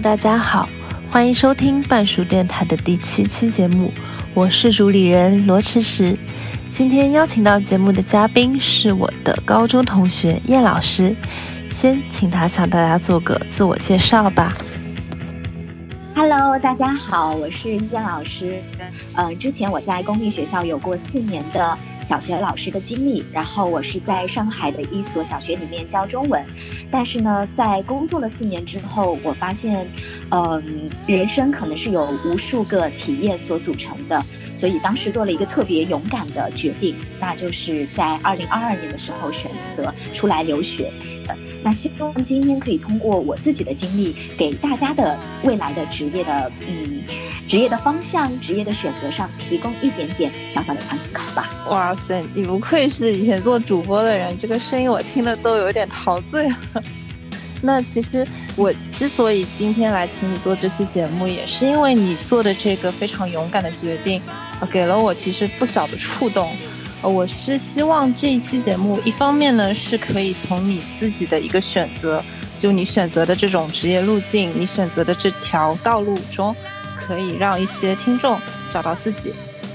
大家好，欢迎收听半熟电台的第七期节目，我是主理人罗迟迟。今天邀请到节目的嘉宾是我的高中同学叶老师，先请他向大家做个自我介绍吧。Hello，大家好，我是燕老师。嗯，之前我在公立学校有过四年的小学老师的经历，然后我是在上海的一所小学里面教中文。但是呢，在工作了四年之后，我发现，嗯，人生可能是由无数个体验所组成的，所以当时做了一个特别勇敢的决定，那就是在二零二二年的时候选择出来留学。那希望今天可以通过我自己的经历，给大家的未来的职业的嗯职业的方向、职业的选择上提供一点点小小的参考吧。哇塞，你不愧是以前做主播的人，这个声音我听了都有点陶醉了。那其实我之所以今天来请你做这期节目，也是因为你做的这个非常勇敢的决定，给了我其实不小的触动。呃，我是希望这一期节目，一方面呢是可以从你自己的一个选择，就你选择的这种职业路径，你选择的这条道路中，可以让一些听众找到自己；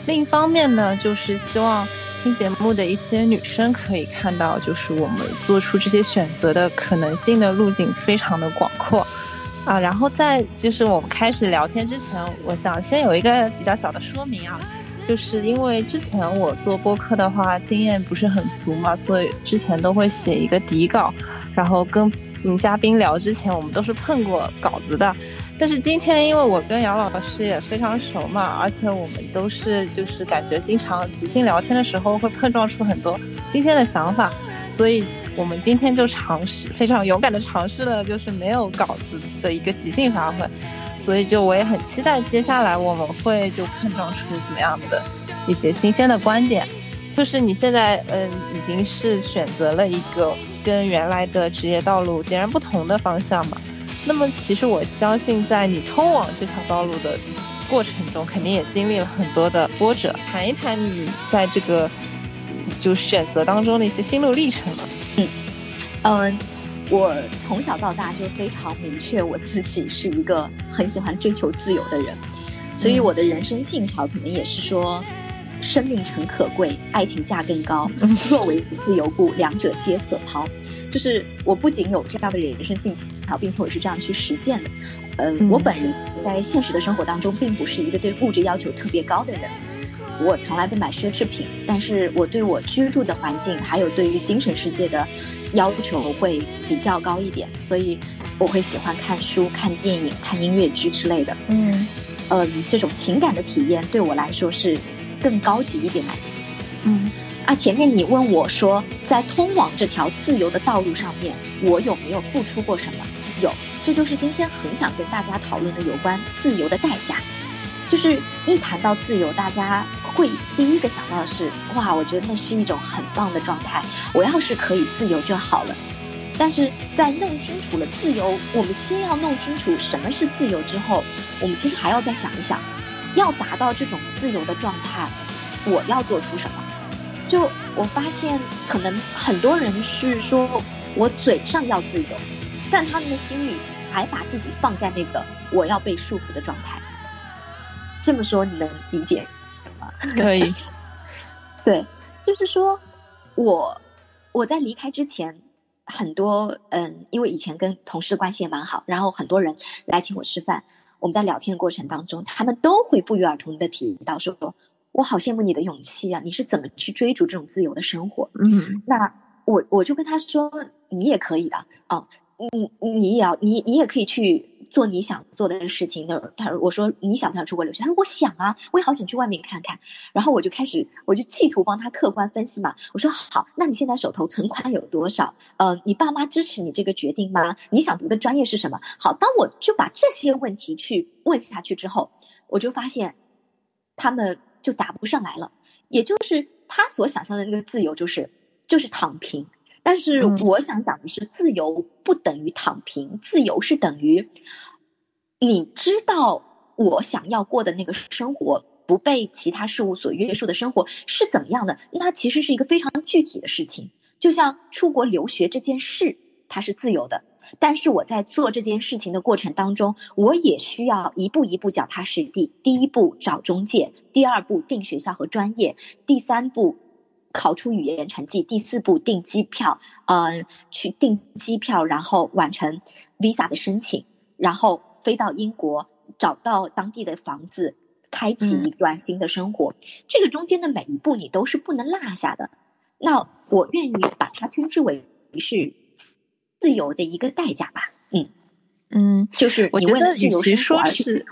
另一方面呢，就是希望听节目的一些女生可以看到，就是我们做出这些选择的可能性的路径非常的广阔啊。然后在就是我们开始聊天之前，我想先有一个比较小的说明啊。就是因为之前我做播客的话经验不是很足嘛，所以之前都会写一个底稿，然后跟嗯嘉宾聊之前，我们都是碰过稿子的。但是今天因为我跟姚老师也非常熟嘛，而且我们都是就是感觉经常即兴聊天的时候会碰撞出很多新鲜的想法，所以我们今天就尝试非常勇敢的尝试了，就是没有稿子的一个即兴发挥。所以，就我也很期待接下来我们会就碰撞出怎么样的一些新鲜的观点。就是你现在，嗯，已经是选择了一个跟原来的职业道路截然不同的方向嘛。那么，其实我相信，在你通往这条道路的过程中，肯定也经历了很多的波折。谈一谈你在这个就选择当中的一些心路历程吧。嗯，嗯。我从小到大就非常明确，我自己是一个很喜欢追求自由的人，所以我的人生信条可能也是说，生命诚可贵，爱情价更高。若为自由故，两者皆可抛。就是我不仅有这样的人生信条，并且我是这样去实践的。嗯，我本人在现实的生活当中，并不是一个对物质要求特别高的人，我从来不买奢侈品，但是我对我居住的环境，还有对于精神世界的。要求会比较高一点，所以我会喜欢看书、看电影、看音乐剧之类的。嗯，嗯，这种情感的体验对我来说是更高级一点的。嗯，啊，前面你问我说，在通往这条自由的道路上面，我有没有付出过什么？有，这就是今天很想跟大家讨论的有关自由的代价。就是一谈到自由，大家会第一个想到的是哇，我觉得那是一种很棒的状态。我要是可以自由就好了。但是在弄清楚了自由，我们先要弄清楚什么是自由之后，我们其实还要再想一想，要达到这种自由的状态，我要做出什么？就我发现，可能很多人是说我嘴上要自由，但他们的心里还把自己放在那个我要被束缚的状态。这么说你能理解吗？可以。对，就是说，我我在离开之前，很多嗯，因为以前跟同事关系也蛮好，然后很多人来请我吃饭，我们在聊天的过程当中，他们都会不约而同的提到说，我好羡慕你的勇气啊，你是怎么去追逐这种自由的生活？嗯，那我我就跟他说，你也可以的哦。你你也要你你也可以去做你想做的事情的。他说我说你想不想出国留学？他说我想啊，我也好想去外面看看。然后我就开始我就企图帮他客观分析嘛。我说好，那你现在手头存款有多少？呃，你爸妈支持你这个决定吗？你想读的专业是什么？好，当我就把这些问题去问下去之后，我就发现他们就答不上来了。也就是他所想象的那个自由，就是就是躺平。但是我想讲的是，自由不等于躺平，自由是等于你知道我想要过的那个生活，不被其他事物所约束的生活是怎么样的。那其实是一个非常具体的事情，就像出国留学这件事，它是自由的。但是我在做这件事情的过程当中，我也需要一步一步脚踏实地。第一步找中介，第二步定学校和专业，第三步考出语言成绩，第四步订机票，嗯，去订机票，然后完成 visa 的申请，然后飞到英国，找到当地的房子，开启一段新的生活。这个中间的每一步你都是不能落下的。那我愿意把它称之为是。自由的一个代价吧，嗯嗯，就是我觉得与其说是，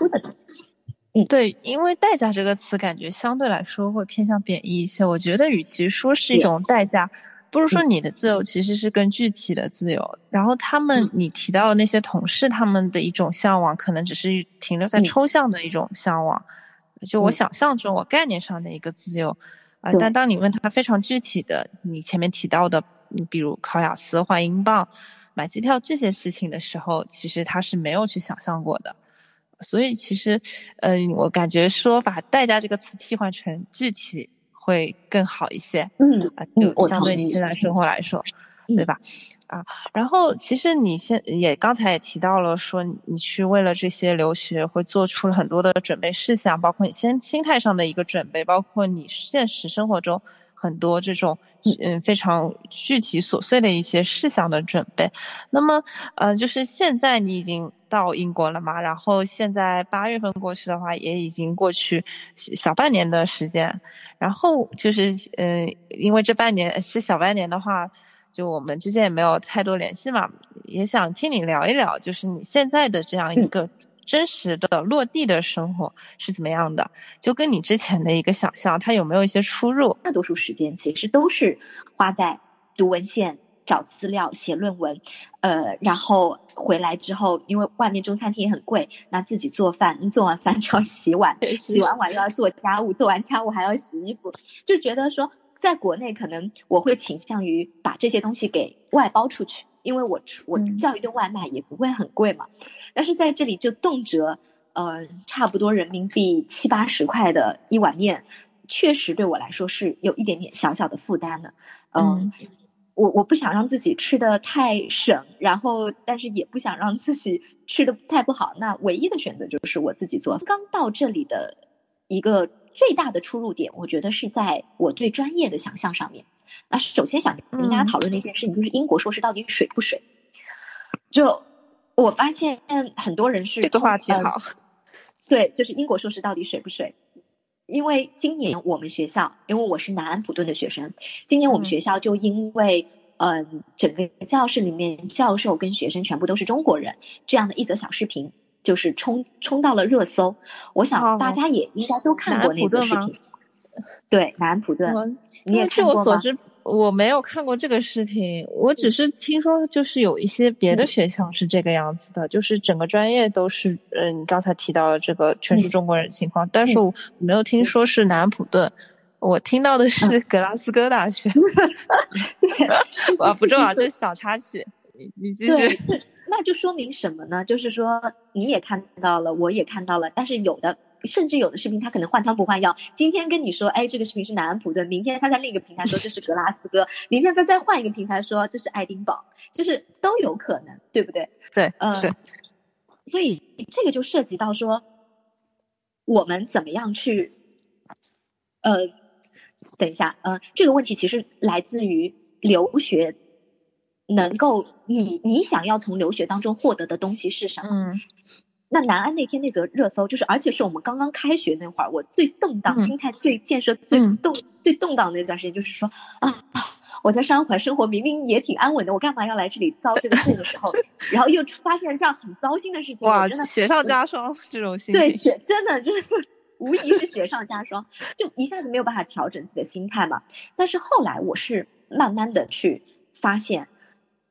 嗯，对，因为代价这个词感觉相对来说会偏向贬义一些。我觉得与其说是一种代价，不如说你的自由其实是更具体的自由。然后他们你提到的那些同事，他们的一种向往，可能只是停留在抽象的一种向往，就我想象中我概念上的一个自由啊。但当你问他非常具体的，你前面提到的，你比如考雅思换英镑。买机票这些事情的时候，其实他是没有去想象过的，所以其实，嗯，我感觉说把代价这个词替换成具体会更好一些，嗯，啊，就相对你现在生活来说，对吧？啊，然后其实你现也刚才也提到了，说你去为了这些留学会做出了很多的准备事项，包括你先心态上的一个准备，包括你现实生活中。很多这种嗯。非常具体琐碎的一些事项的准备，那么嗯就是现在你已经到英国了嘛，然后现在八月份过去的话，也已经过去小半年的时间，然后就是嗯因为这半年是小半年的话，就我们之间也没有太多联系嘛，也想听你聊一聊，就是你现在的这样一个。真实的落地的生活是怎么样的？就跟你之前的一个想象，它有没有一些出入？大多数时间其实都是花在读文献、找资料、写论文，呃，然后回来之后，因为外面中餐厅也很贵，那自己做饭，做完饭就要洗碗，洗完碗又要做家务，做完家务还要洗衣服，就觉得说，在国内可能我会倾向于把这些东西给外包出去。因为我我叫一顿外卖也不会很贵嘛，但是在这里就动辄，呃，差不多人民币七八十块的一碗面，确实对我来说是有一点点小小的负担的。嗯，我我不想让自己吃的太省，然后但是也不想让自己吃的太不好，那唯一的选择就是我自己做。刚到这里的一个最大的出入点，我觉得是在我对专业的想象上面。那首先想跟大家讨论的一件事情，就是英国硕士到底水不水？就我发现很多人是这个话题好，对，就是英国硕士到底水不水？因为今年我们学校，因为我是南安普顿的学生，今年我们学校就因为嗯，整个教室里面教授跟学生全部都是中国人，这样的一则小视频就是冲冲到了热搜。我想大家也应该都看过那个视频，对，南安普顿。你也据我所知，我没有看过这个视频，我只是听说就是有一些别的学校是这个样子的，就是整个专业都是，嗯，你刚才提到的这个全是中国人情况，但是我没有听说是南安普顿，我听到的是格拉斯哥大学。啊，不重要，这是小插曲，你你继续。那就说明什么呢？就是说你也看到了，我也看到了，但是有的。甚至有的视频，他可能换汤不换药。今天跟你说，哎，这个视频是南安普顿；明天他在另一个平台说这是格拉斯哥；明天他再换一个平台说这是爱丁堡，就是都有可能，对不对？对，嗯，对。所以这个就涉及到说，我们怎么样去，呃，等一下，呃，这个问题其实来自于留学能够你你想要从留学当中获得的东西是什么？嗯。那南安那天那则热搜，就是而且是我们刚刚开学那会儿，我最动荡、心态最建设、最动、最动荡的那段时间，就是说啊，我在上海生活明明也挺安稳的，我干嘛要来这里遭这个罪的时候，然后又发现这样很糟心的事情，哇，真的雪上加霜这种心对雪真的就是 无疑是雪上加霜，就一下子没有办法调整自己的心态嘛。但是后来我是慢慢的去发现，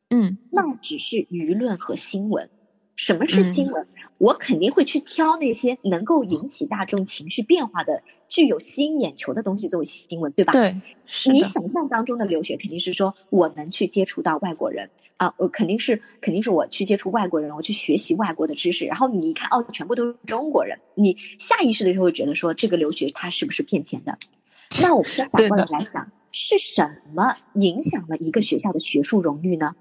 嗯，那只是舆论和新闻。什么是新闻？我肯定会去挑那些能够引起大众情绪变化的、具有吸引眼球的东西作为新闻，对吧？对，你想象当中的留学肯定是说我能去接触到外国人啊，我肯定是肯定是我去接触外国人，我去学习外国的知识。然后你一看，哦，全部都是中国人，你下意识的就会觉得说这个留学它是不是骗钱的？那我们先反过来来想，是什么影响了一个学校的学术荣誉呢？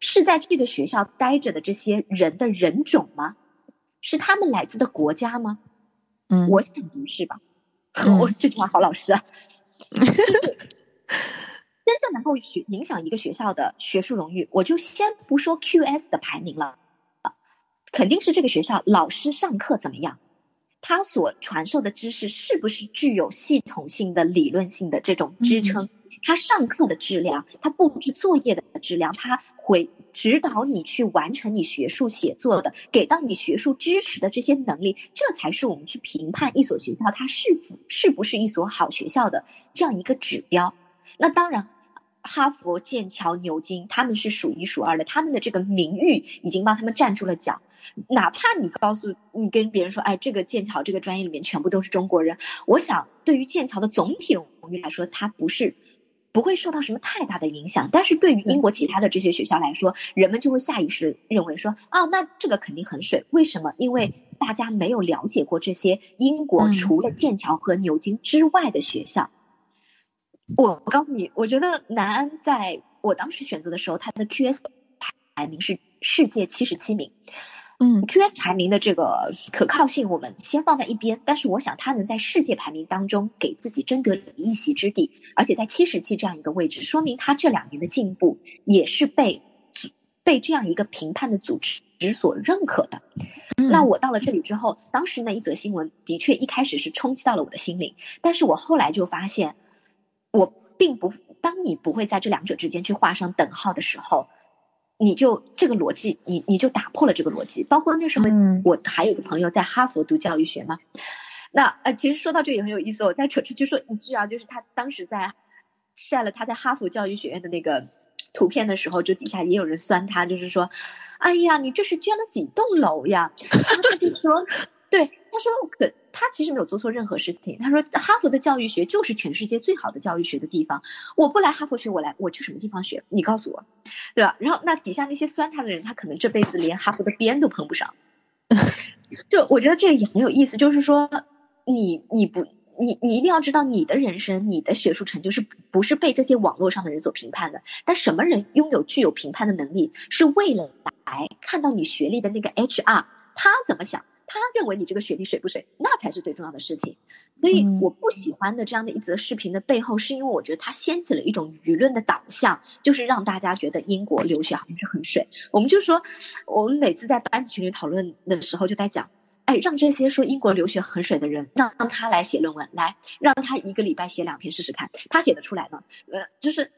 是在这个学校待着的这些人的人种吗？是他们来自的国家吗？嗯，我想不是吧。我这句话好老实啊。真正能够学影响一个学校的学术荣誉，我就先不说 QS 的排名了，肯定是这个学校老师上课怎么样，他所传授的知识是不是具有系统性的理论性的这种支撑，他上课的质量，他布置作业的质量，他会指导你去完成你学术写作的，给到你学术支持的这些能力，这才是我们去评判一所学校它是否是不是一所好学校的这样一个指标。那当然。哈佛、剑桥、牛津，他们是数一数二的，他们的这个名誉已经帮他们站住了脚。哪怕你告诉你跟别人说，哎，这个剑桥这个专业里面全部都是中国人，我想对于剑桥的总体荣誉来说，它不是不会受到什么太大的影响。但是对于英国其他的这些学校来说，人们就会下意识认为说，啊，那这个肯定很水。为什么？因为大家没有了解过这些英国除了剑桥和牛津之外的学校。我我告诉你，我觉得南安在我当时选择的时候，它的 QS 排名是世界七十七名。嗯，QS 排名的这个可靠性我们先放在一边，但是我想他能在世界排名当中给自己争得一席之地，而且在七十七这样一个位置，说明他这两年的进步也是被被这样一个评判的组织所认可的。那我到了这里之后，当时那一则新闻的确一开始是冲击到了我的心灵，但是我后来就发现。我并不，当你不会在这两者之间去画上等号的时候，你就这个逻辑，你你就打破了这个逻辑。包括那时候，我还有个朋友在哈佛读教育学嘛。那呃，其实说到这也很有意思，我再扯出去说一句啊，就是他当时在晒了他在哈佛教育学院的那个图片的时候，就底下也有人酸他，就是说，哎呀，你这是捐了几栋楼呀？他就说，对，他说可。他其实没有做错任何事情。他说：“哈佛的教育学就是全世界最好的教育学的地方。我不来哈佛学，我来我去什么地方学？你告诉我，对吧？然后那底下那些酸他的人，他可能这辈子连哈佛的边都碰不上。就我觉得这也很有意思，就是说，你你不你你一定要知道，你的人生、你的学术成就是不是被这些网络上的人所评判的。但什么人拥有具有评判的能力，是为了来看到你学历的那个 HR，他怎么想？”他认为你这个学历水不水，那才是最重要的事情。所以我不喜欢的这样的一则视频的背后，是因为我觉得它掀起了一种舆论的导向，就是让大家觉得英国留学好像是很水。我们就说，我们每次在班级群里讨论的时候，就在讲，哎，让这些说英国留学很水的人，让让他来写论文，来让他一个礼拜写两篇试试看，他写得出来吗？呃，就是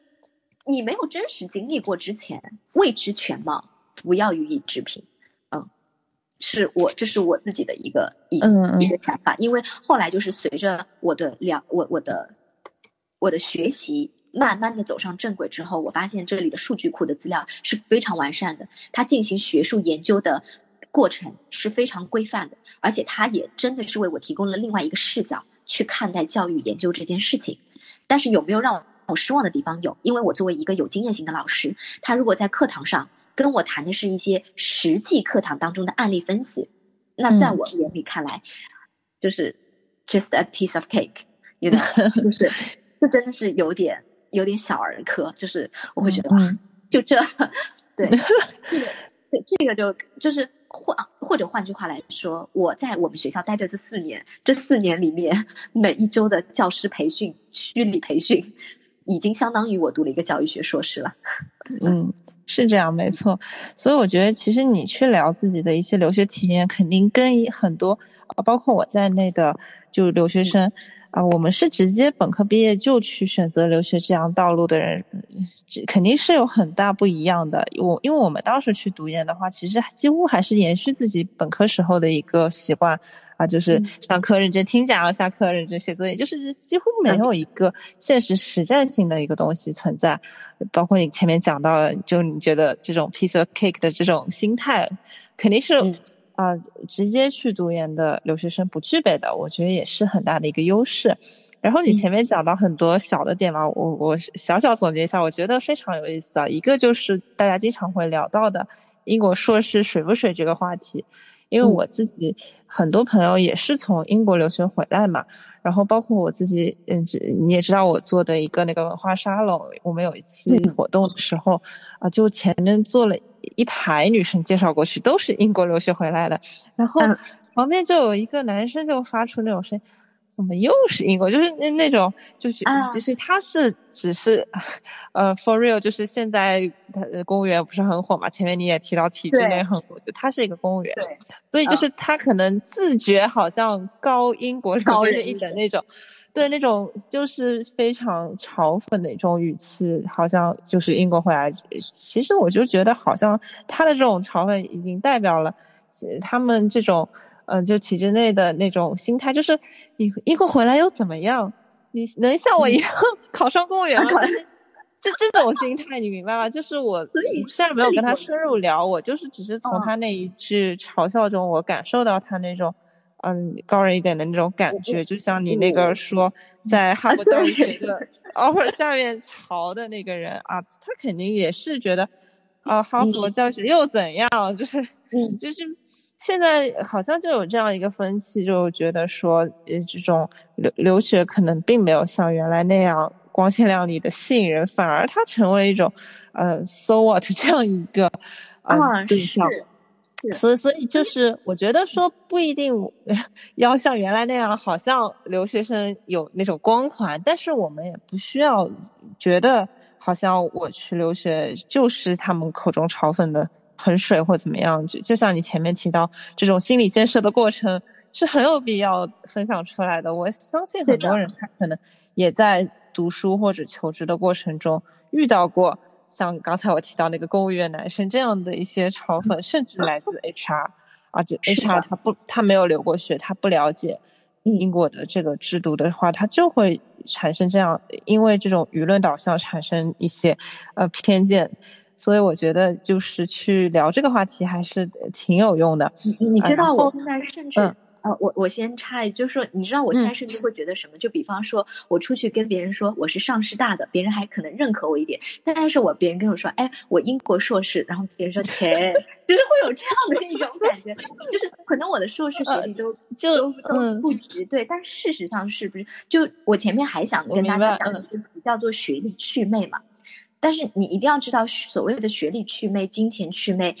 你没有真实经历过之前，未知全貌，不要予以置评。是我，这是我自己的一个一一个想法，因为后来就是随着我的了我我的我的学习慢慢的走上正轨之后，我发现这里的数据库的资料是非常完善的，它进行学术研究的过程是非常规范的，而且它也真的是为我提供了另外一个视角去看待教育研究这件事情。但是有没有让我失望的地方？有，因为我作为一个有经验型的老师，他如果在课堂上。跟我谈的是一些实际课堂当中的案例分析，那在我眼里看来，就是 just a piece of cake，有点就是这真的是有点有点小儿科，就是我会觉得啊，就这，对，这个这个就就是换或者换句话来说，我在我们学校待着这四年，这四年里面每一周的教师培训、区里培训，已经相当于我读了一个教育学硕士了，嗯。是这样，没错。所以我觉得，其实你去聊自己的一些留学体验，肯定跟很多啊，包括我在内的，就留学生，啊，我们是直接本科毕业就去选择留学这样道路的人，肯定是有很大不一样的。我因为我们当时去读研的话，其实几乎还是延续自己本科时候的一个习惯。啊，就是上课认真听讲，下课认真写作业，就是几乎没有一个现实实战性的一个东西存在。包括你前面讲到，就你觉得这种 piece of cake 的这种心态，肯定是啊，直接去读研的留学生不具备的。我觉得也是很大的一个优势。然后你前面讲到很多小的点嘛，我我小小总结一下，我觉得非常有意思啊。一个就是大家经常会聊到的英国硕士水不水这个话题。因为我自己很多朋友也是从英国留学回来嘛，然后包括我自己，嗯，你也知道我做的一个那个文化沙龙，我们有一次活动的时候，啊，就前面坐了一排女生介绍过去，都是英国留学回来的，然后旁边就有一个男生就发出那种声音。怎么又是英国？就是那那种，就是其实他是只是，呃，for real，就是现在他公务员不是很火嘛？前面你也提到体制内很火，就他是一个公务员，所以就是他可能自觉好像高英国高人一等那种，对那种就是非常嘲讽的一种语气，好像就是英国回来。其实我就觉得好像他的这种嘲讽已经代表了他们这种。嗯，就体制内的那种心态，就是你英国回来又怎么样？你能像我一样 考上公务员吗？就是这这种心态，你明白吗？就是我虽然没有跟他深入聊，我就是只是从他那一句嘲笑中，我感受到他那种嗯高人一点的那种感觉。就像你那个说在哈佛教育学的 offer 下面嘲的那个人啊，他肯定也是觉得啊哈佛教育学又怎样？就是就是。现在好像就有这样一个分歧，就觉得说，呃，这种留留学可能并没有像原来那样光鲜亮丽的吸引人，反而它成为一种，呃，so what 这样一个啊对象。所以，所以就是我觉得说不一定要像原来那样，好像留学生有那种光环，但是我们也不需要觉得好像我去留学就是他们口中嘲讽的。很水或怎么样，就就像你前面提到，这种心理建设的过程是很有必要分享出来的。我相信很多人他可能也在读书或者求职的过程中遇到过像刚才我提到那个公务员男生这样的一些嘲讽，甚至来自 HR 啊，这 HR 他不他没有留过学，他不了解英国的这个制度的话，他就会产生这样，因为这种舆论导向产生一些呃偏见。所以我觉得就是去聊这个话题还是挺有用的。你你知道我现在甚至呃，我我先插一句，就是说你知道我现在甚至会觉得什么？就比方说我出去跟别人说我是上师大的，别人还可能认可我一点。但是我别人跟我说，哎，我英国硕士，然后别人说切，就是会有这样的一种感觉，就是可能我的硕士学历都就都不值。对，但事实上是不是？就我前面还想跟大家讲，就是叫做学历祛魅嘛。但是你一定要知道，所谓的学历祛魅、金钱祛魅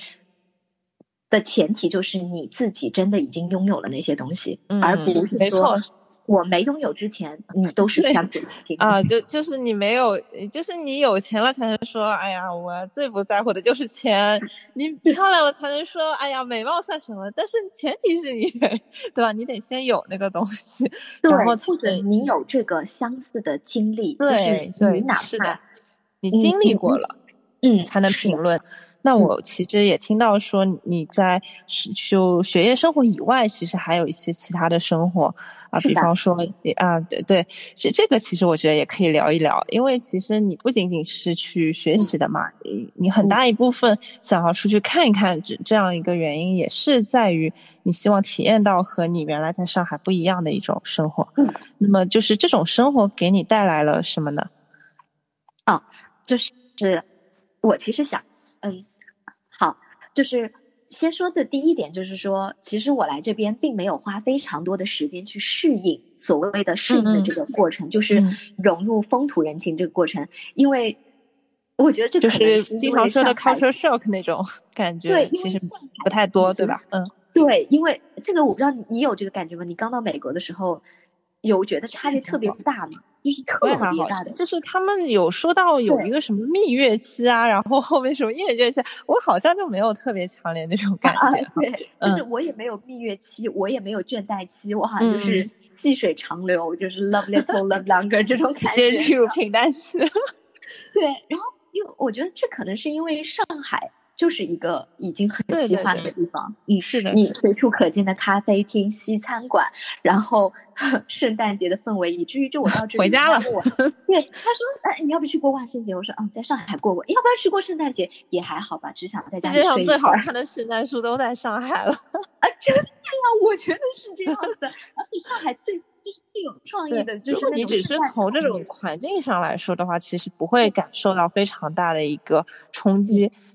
的前提，就是你自己真的已经拥有了那些东西，而不是说我没拥有之前，你都是相对啊，就就是你没有，就是你有钱了才能说，哎呀，我最不在乎的就是钱。你漂亮了才能说，哎呀，美貌算什么？但是前提是你得，对吧？你得先有那个东西，然后或者你有这个相似的经历，就是你哪怕。你经历过了，嗯，才能评论。那我其实也听到说你在就学业生活以外，其实还有一些其他的生活啊，比方说啊，对对，这这个其实我觉得也可以聊一聊，因为其实你不仅仅是去学习的嘛，你很大一部分想要出去看一看，这这样一个原因也是在于你希望体验到和你原来在上海不一样的一种生活。嗯，那么就是这种生活给你带来了什么呢？啊。就是我其实想，嗯，好，就是先说的第一点，就是说，其实我来这边并没有花非常多的时间去适应所谓的适应的这个过程，就是融入风土人情这个过程，因为我觉得这就是经常说的 culture shock 那种感觉，对，其实不太多，对吧？嗯，对，因为这个我不知道你有这个感觉吗？你刚到美国的时候，有觉得差别特别大吗？就是特别大的，就是他们有说到有一个什么蜜月期啊，然后后面什么厌倦期，我好像就没有特别强烈那种感觉。对，就是我也没有蜜月期，我也没有倦怠期，我好像就是细水长流，就是 love little love longer 这种感觉，进入平淡期。对，然后因为我觉得这可能是因为上海。就是一个已经很西化的地方，嗯，是的，你随处可见的咖啡厅、西餐馆，然后 圣诞节的氛围，以至于就我到这回家了。对，他说：“哎，你要不去过万圣节？”我说：“嗯，在上海过过，要不要去过圣诞节？也还好吧，只想在家里睡。”世界上最好看的圣诞树都在上海了 啊！真的呀，我觉得是这样的。而且上海最就是最有创意的，就是你只是从这种环境上来说的话，其实不会感受到非常大的一个冲击。嗯，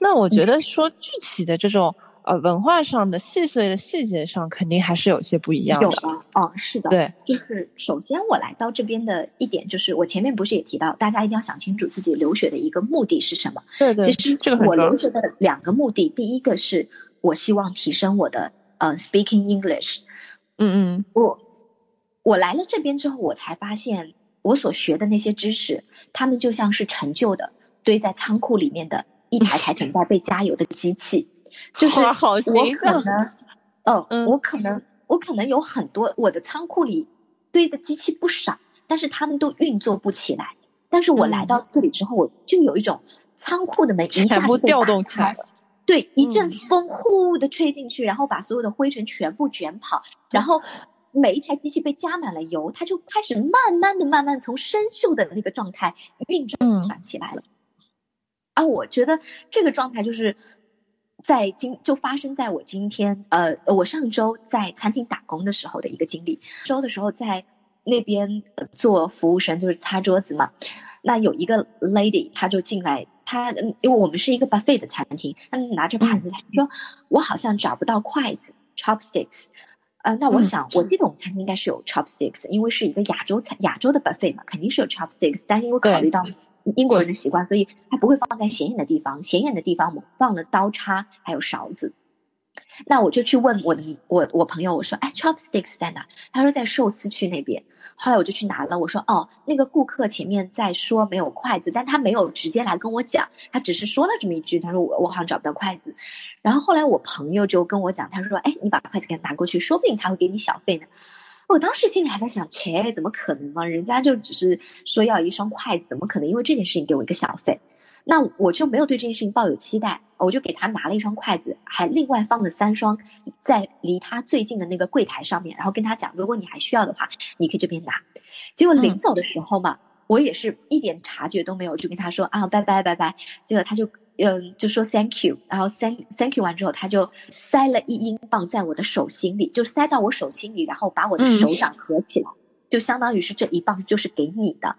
那我觉得说具体的这种呃文化上的细碎的细节上，肯定还是有些不一样的。有啊，哦，是的，对，就是首先我来到这边的一点就是，我前面不是也提到，大家一定要想清楚自己留学的一个目的是什么。对对，其实这个我留学的两个目的，第一个是我希望提升我的呃 speaking English。嗯嗯，我我来了这边之后，我才发现我所学的那些知识，他们就像是陈旧的堆在仓库里面的一台台等待被加油的机器。就是我可能，哦，我可能，我可能有很多我的仓库里堆的机器不少，但是他们都运作不起来。但是我来到这里之后，我就有一种仓库的门一下部调动起来了，对，一阵风呼的吹进去，然后把所有的灰尘全部卷跑，然后每一台机器被加满了油，它就开始慢慢的、慢慢从生锈的那个状态运转起来了。啊，我觉得这个状态就是。在今就发生在我今天，呃，我上周在餐厅打工的时候的一个经历。周的时候在那边做服务生，就是擦桌子嘛。那有一个 lady，她就进来，她因为我们是一个 buffet 的餐厅，她拿着盘子，她说我好像找不到筷子 chopsticks。呃，那我想，我记得我们餐厅应该是有 chopsticks，因为是一个亚洲餐亚洲的 buffet 嘛，肯定是有 chopsticks。但是因为考虑到英国人的习惯，所以他不会放在显眼的地方。显眼的地方，我放了刀叉还有勺子。那我就去问我的我我朋友，我说：“哎，chopsticks 在哪？”他说在寿司区那边。后来我就去拿了。我说：“哦，那个顾客前面在说没有筷子，但他没有直接来跟我讲，他只是说了这么一句。他说我我好像找不到筷子。然后后来我朋友就跟我讲，他说：哎，你把筷子给他拿过去，说不定他会给你小费呢。”我当时心里还在想，切，怎么可能嘛？人家就只是说要一双筷子，怎么可能因为这件事情给我一个小费？那我就没有对这件事情抱有期待，我就给他拿了一双筷子，还另外放了三双在离他最近的那个柜台上面，然后跟他讲，如果你还需要的话，你可以这边拿。结果临走的时候嘛，我也是一点察觉都没有，就跟他说啊，拜拜拜拜。结果他就。嗯，就说 thank you，然后 thank thank you 完之后，他就塞了一英镑在我的手心里，就塞到我手心里，然后把我的手掌合起来，就相当于是这一磅就是给你的。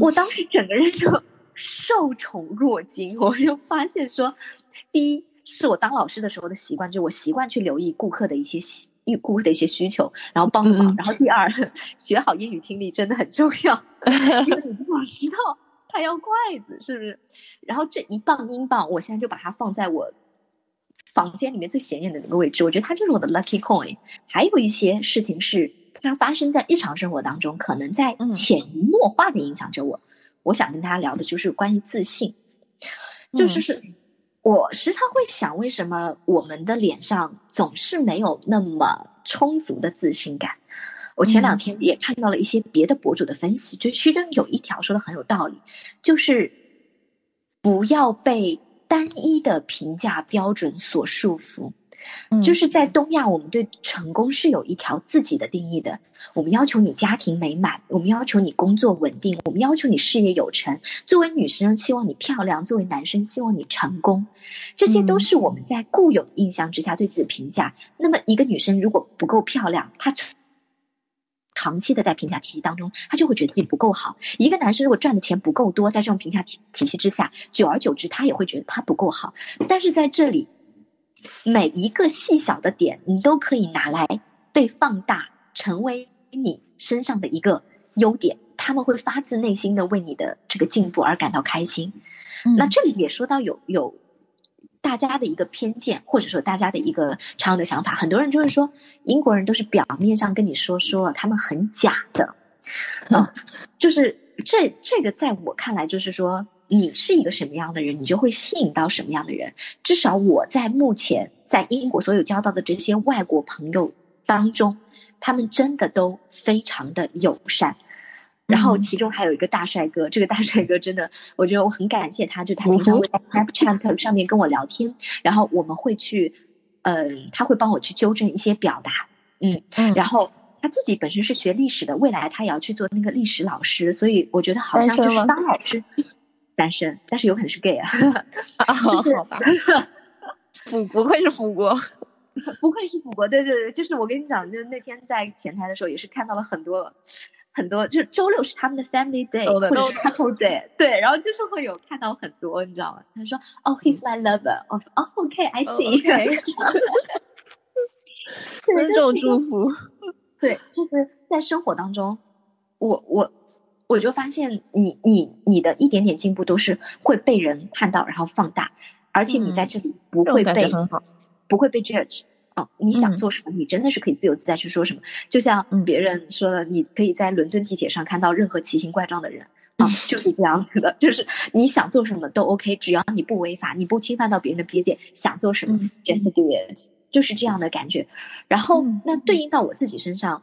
我当时整个人就受宠若惊，我就发现说，第一是我当老师的时候的习惯，就我习惯去留意顾客的一些需顾客的一些需求，然后帮忙。然后第二，学好英语听力真的很重要，因为你不想知道。还要筷子是不是？然后这一磅英镑，我现在就把它放在我房间里面最显眼的那个位置。我觉得它就是我的 lucky coin。还有一些事情是它发生在日常生活当中，可能在潜移默化的影响着我。我想跟大家聊的就是关于自信，就是是，我时常会想，为什么我们的脸上总是没有那么充足的自信感？我前两天也看到了一些别的博主的分析，就其中有一条说的很有道理，就是不要被单一的评价标准所束缚。就是在东亚，我们对成功是有一条自己的定义的。我们要求你家庭美满，我们要求你工作稳定，我们要求你事业有成。作为女生，希望你漂亮；作为男生，希望你成功。这些都是我们在固有印象之下对自己的评价。那么，一个女生如果不够漂亮，她成。长期的在评价体系当中，他就会觉得自己不够好。一个男生如果赚的钱不够多，在这种评价体体系之下，久而久之，他也会觉得他不够好。但是在这里，每一个细小的点，你都可以拿来被放大，成为你身上的一个优点。他们会发自内心的为你的这个进步而感到开心。那这里也说到有有。大家的一个偏见，或者说大家的一个常有的想法，很多人就会说英国人都是表面上跟你说说，他们很假的，啊，就是这这个在我看来就是说，你是一个什么样的人，你就会吸引到什么样的人。至少我在目前在英国所有交到的这些外国朋友当中，他们真的都非常的友善。然后其中还有一个大帅哥，这个大帅哥真的，我觉得我很感谢他，就他平常会在 Snapchat 上面跟我聊天，然后我们会去，嗯，他会帮我去纠正一些表达，嗯，然后他自己本身是学历史的，未来他也要去做那个历史老师，所以我觉得好像就是当老师，单身，但是有可能是 gay 啊，啊 好吧，腐不愧是辅国，不愧是腐国，对对对，就是我跟你讲，就是那天在前台的时候也是看到了很多。很多，就是周六是他们的 family day 或者 couple day，对，然后就是会有看到很多，你知道吗？他说，哦，he's my lover，我说，哦，OK，I see，尊重祝福，对，就是在生活当中，我我我就发现你你你的一点点进步都是会被人看到，然后放大，而且你在这里不会被不会被 judge。哦，你想做什么，你真的是可以自由自在去说什么。就像别人说了，你可以在伦敦地铁上看到任何奇形怪状的人啊，就是这样子的。就是你想做什么都 OK，只要你不违法，你不侵犯到别人的边界，想做什么，just do it，就是这样的感觉。然后那对应到我自己身上，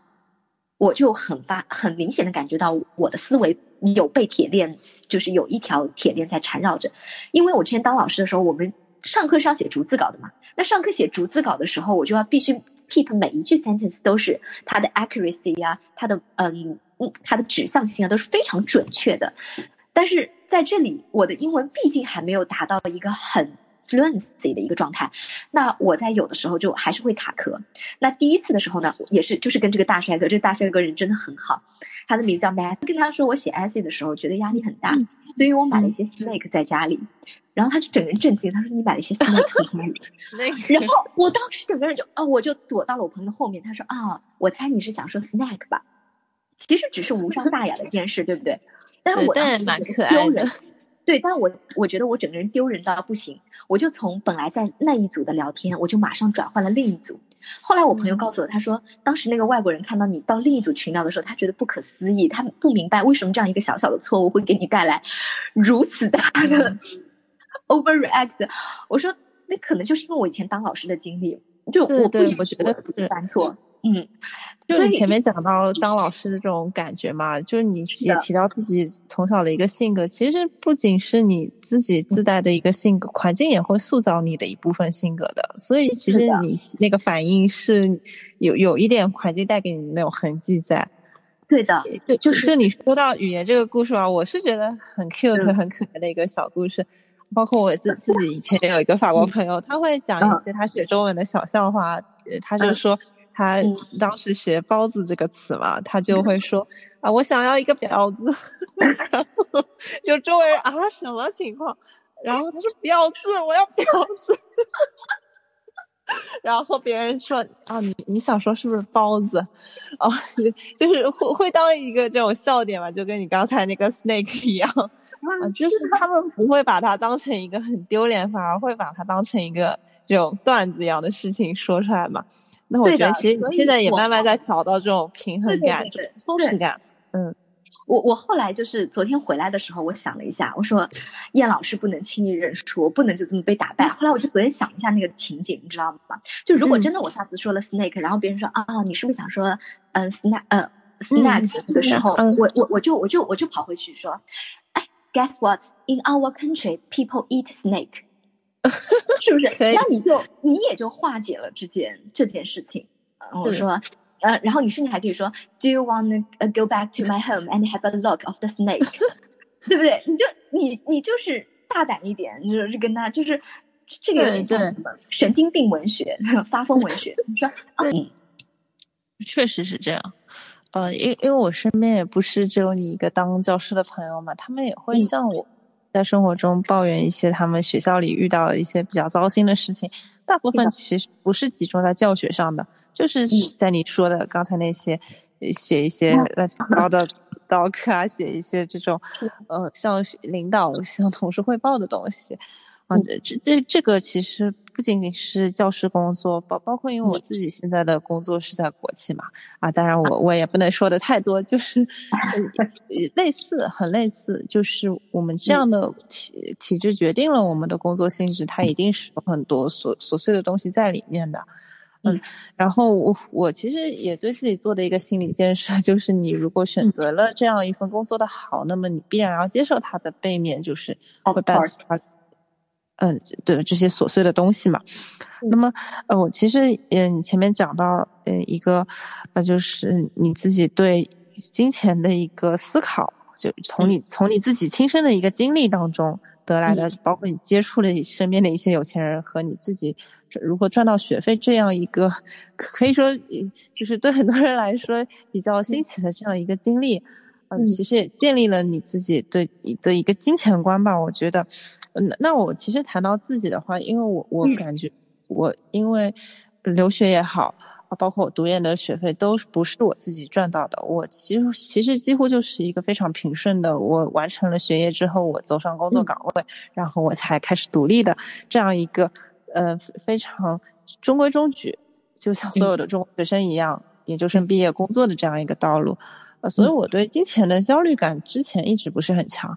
我就很发很明显的感觉到我的思维有被铁链，就是有一条铁链在缠绕着。因为我之前当老师的时候，我们上课是要写逐字稿的嘛。那上课写逐字稿的时候，我就要必须 keep 每一句 sentence 都是它的 accuracy 啊，它的嗯嗯，它的指向性啊都是非常准确的。但是在这里，我的英文毕竟还没有达到一个很 fluency 的一个状态。那我在有的时候就还是会卡壳。那第一次的时候呢，也是就是跟这个大帅哥，这个大帅哥人真的很好，他的名字叫 Matt。跟他说我写 essay 的时候觉得压力很大，所以我买了一些 snake 在家里。然后他就整个人震惊，他说：“你买了一些 snake。”然后我当时整个人就啊，我就躲到了我朋友的后面。他说：“啊，我猜你是想说 snack 吧？其实只是无伤大雅的一件事，对不对？”但是我当时蛮可爱的。对，但我我觉得我整个人丢人到不行。我就从本来在那一组的聊天，我就马上转换了另一组。后来我朋友告诉我，他说当时那个外国人看到你到另一组群聊的时候，他觉得不可思议，他不明白为什么这样一个小小的错误会给你带来如此大的。overreact，我说那可能就是因为我以前当老师的经历，就我不我觉得是犯错，嗯，就你前面讲到当老师的这种感觉嘛，就是你也提到自己从小的一个性格，其实不仅是你自己自带的一个性格，环境也会塑造你的一部分性格的，所以其实你那个反应是有有一点环境带给你那种痕迹在。对的，对，就是就你说到语言这个故事啊，我是觉得很 cute 很可爱的一个小故事。包括我自自己以前有一个法国朋友，他会讲一些他学中文的小笑话。他就说他当时学“包子”这个词嘛，他就会说啊，我想要一个婊子。然后就周围人啊，什么情况？然后他说婊子，我要婊子。然后别人说啊，你你想说是不是包子？哦，就是会会当一个这种笑点嘛，就跟你刚才那个 snake 一样。啊，就是他们不会把它当成一个很丢脸，反而会把它当成一个这种段子一样的事情说出来嘛。那我觉得其实现在也慢慢在找到这种平衡感、这种松弛感。嗯，我我后来就是昨天回来的时候，我想了一下，我说燕老师不能轻易认输，我不能就这么被打败。后来我就昨天想一下那个情景，你知道吗？就如果真的我下次说了 snake，然后别人说啊，你是不是想说嗯 snack 呃 snake 的时候，我我我就我就我就跑回去说。哎 Guess what? In our country, people eat snake，是不是？那你就你也就化解了这件这件事情。我说，呃，然后你甚至还可以说，Do you want to go back to my home and have a look of the snake？对不对？你就你你就是大胆一点，你就是跟他就是这个有点像什么神经病文学、发疯文学。你说，嗯，确实是这样。呃，因因为我身边也不是只有你一个当教师的朋友嘛，他们也会像我，在生活中抱怨一些他们学校里遇到的一些比较糟心的事情。大部分其实不是集中在教学上的，就是在你说的刚才那些，写一些乱七八糟的刀课 啊，写一些这种，呃，向领导、向同事汇报的东西。啊，这这这个其实不仅仅是教师工作，包包括因为我自己现在的工作是在国企嘛，啊，当然我我也不能说的太多，就是 类似，很类似，就是我们这样的体体制决定了我们的工作性质，它一定是有很多琐琐碎的东西在里面的，嗯，然后我我其实也对自己做的一个心理建设，就是你如果选择了这样一份工作的好，那么你必然要接受它的背面，就是会伴随它。嗯，对这些琐碎的东西嘛，那么，呃，我其实，嗯，前面讲到，呃，一个，呃，就是你自己对金钱的一个思考，就从你从你自己亲身的一个经历当中得来的，包括你接触了你身边的一些有钱人和你自己如何赚到学费这样一个，可以说就是对很多人来说比较新奇的这样一个经历，嗯，其实也建立了你自己对你的一个金钱观吧。我觉得，嗯，那我其实谈到自己的话，因为我我感觉我因为留学也好。包括我读研的学费都不是我自己赚到的，我其实其实几乎就是一个非常平顺的，我完成了学业之后，我走上工作岗位，然后我才开始独立的这样一个，呃，非常中规中矩，就像所有的中国学生一样，研究生毕业工作的这样一个道路，呃，所以我对金钱的焦虑感之前一直不是很强，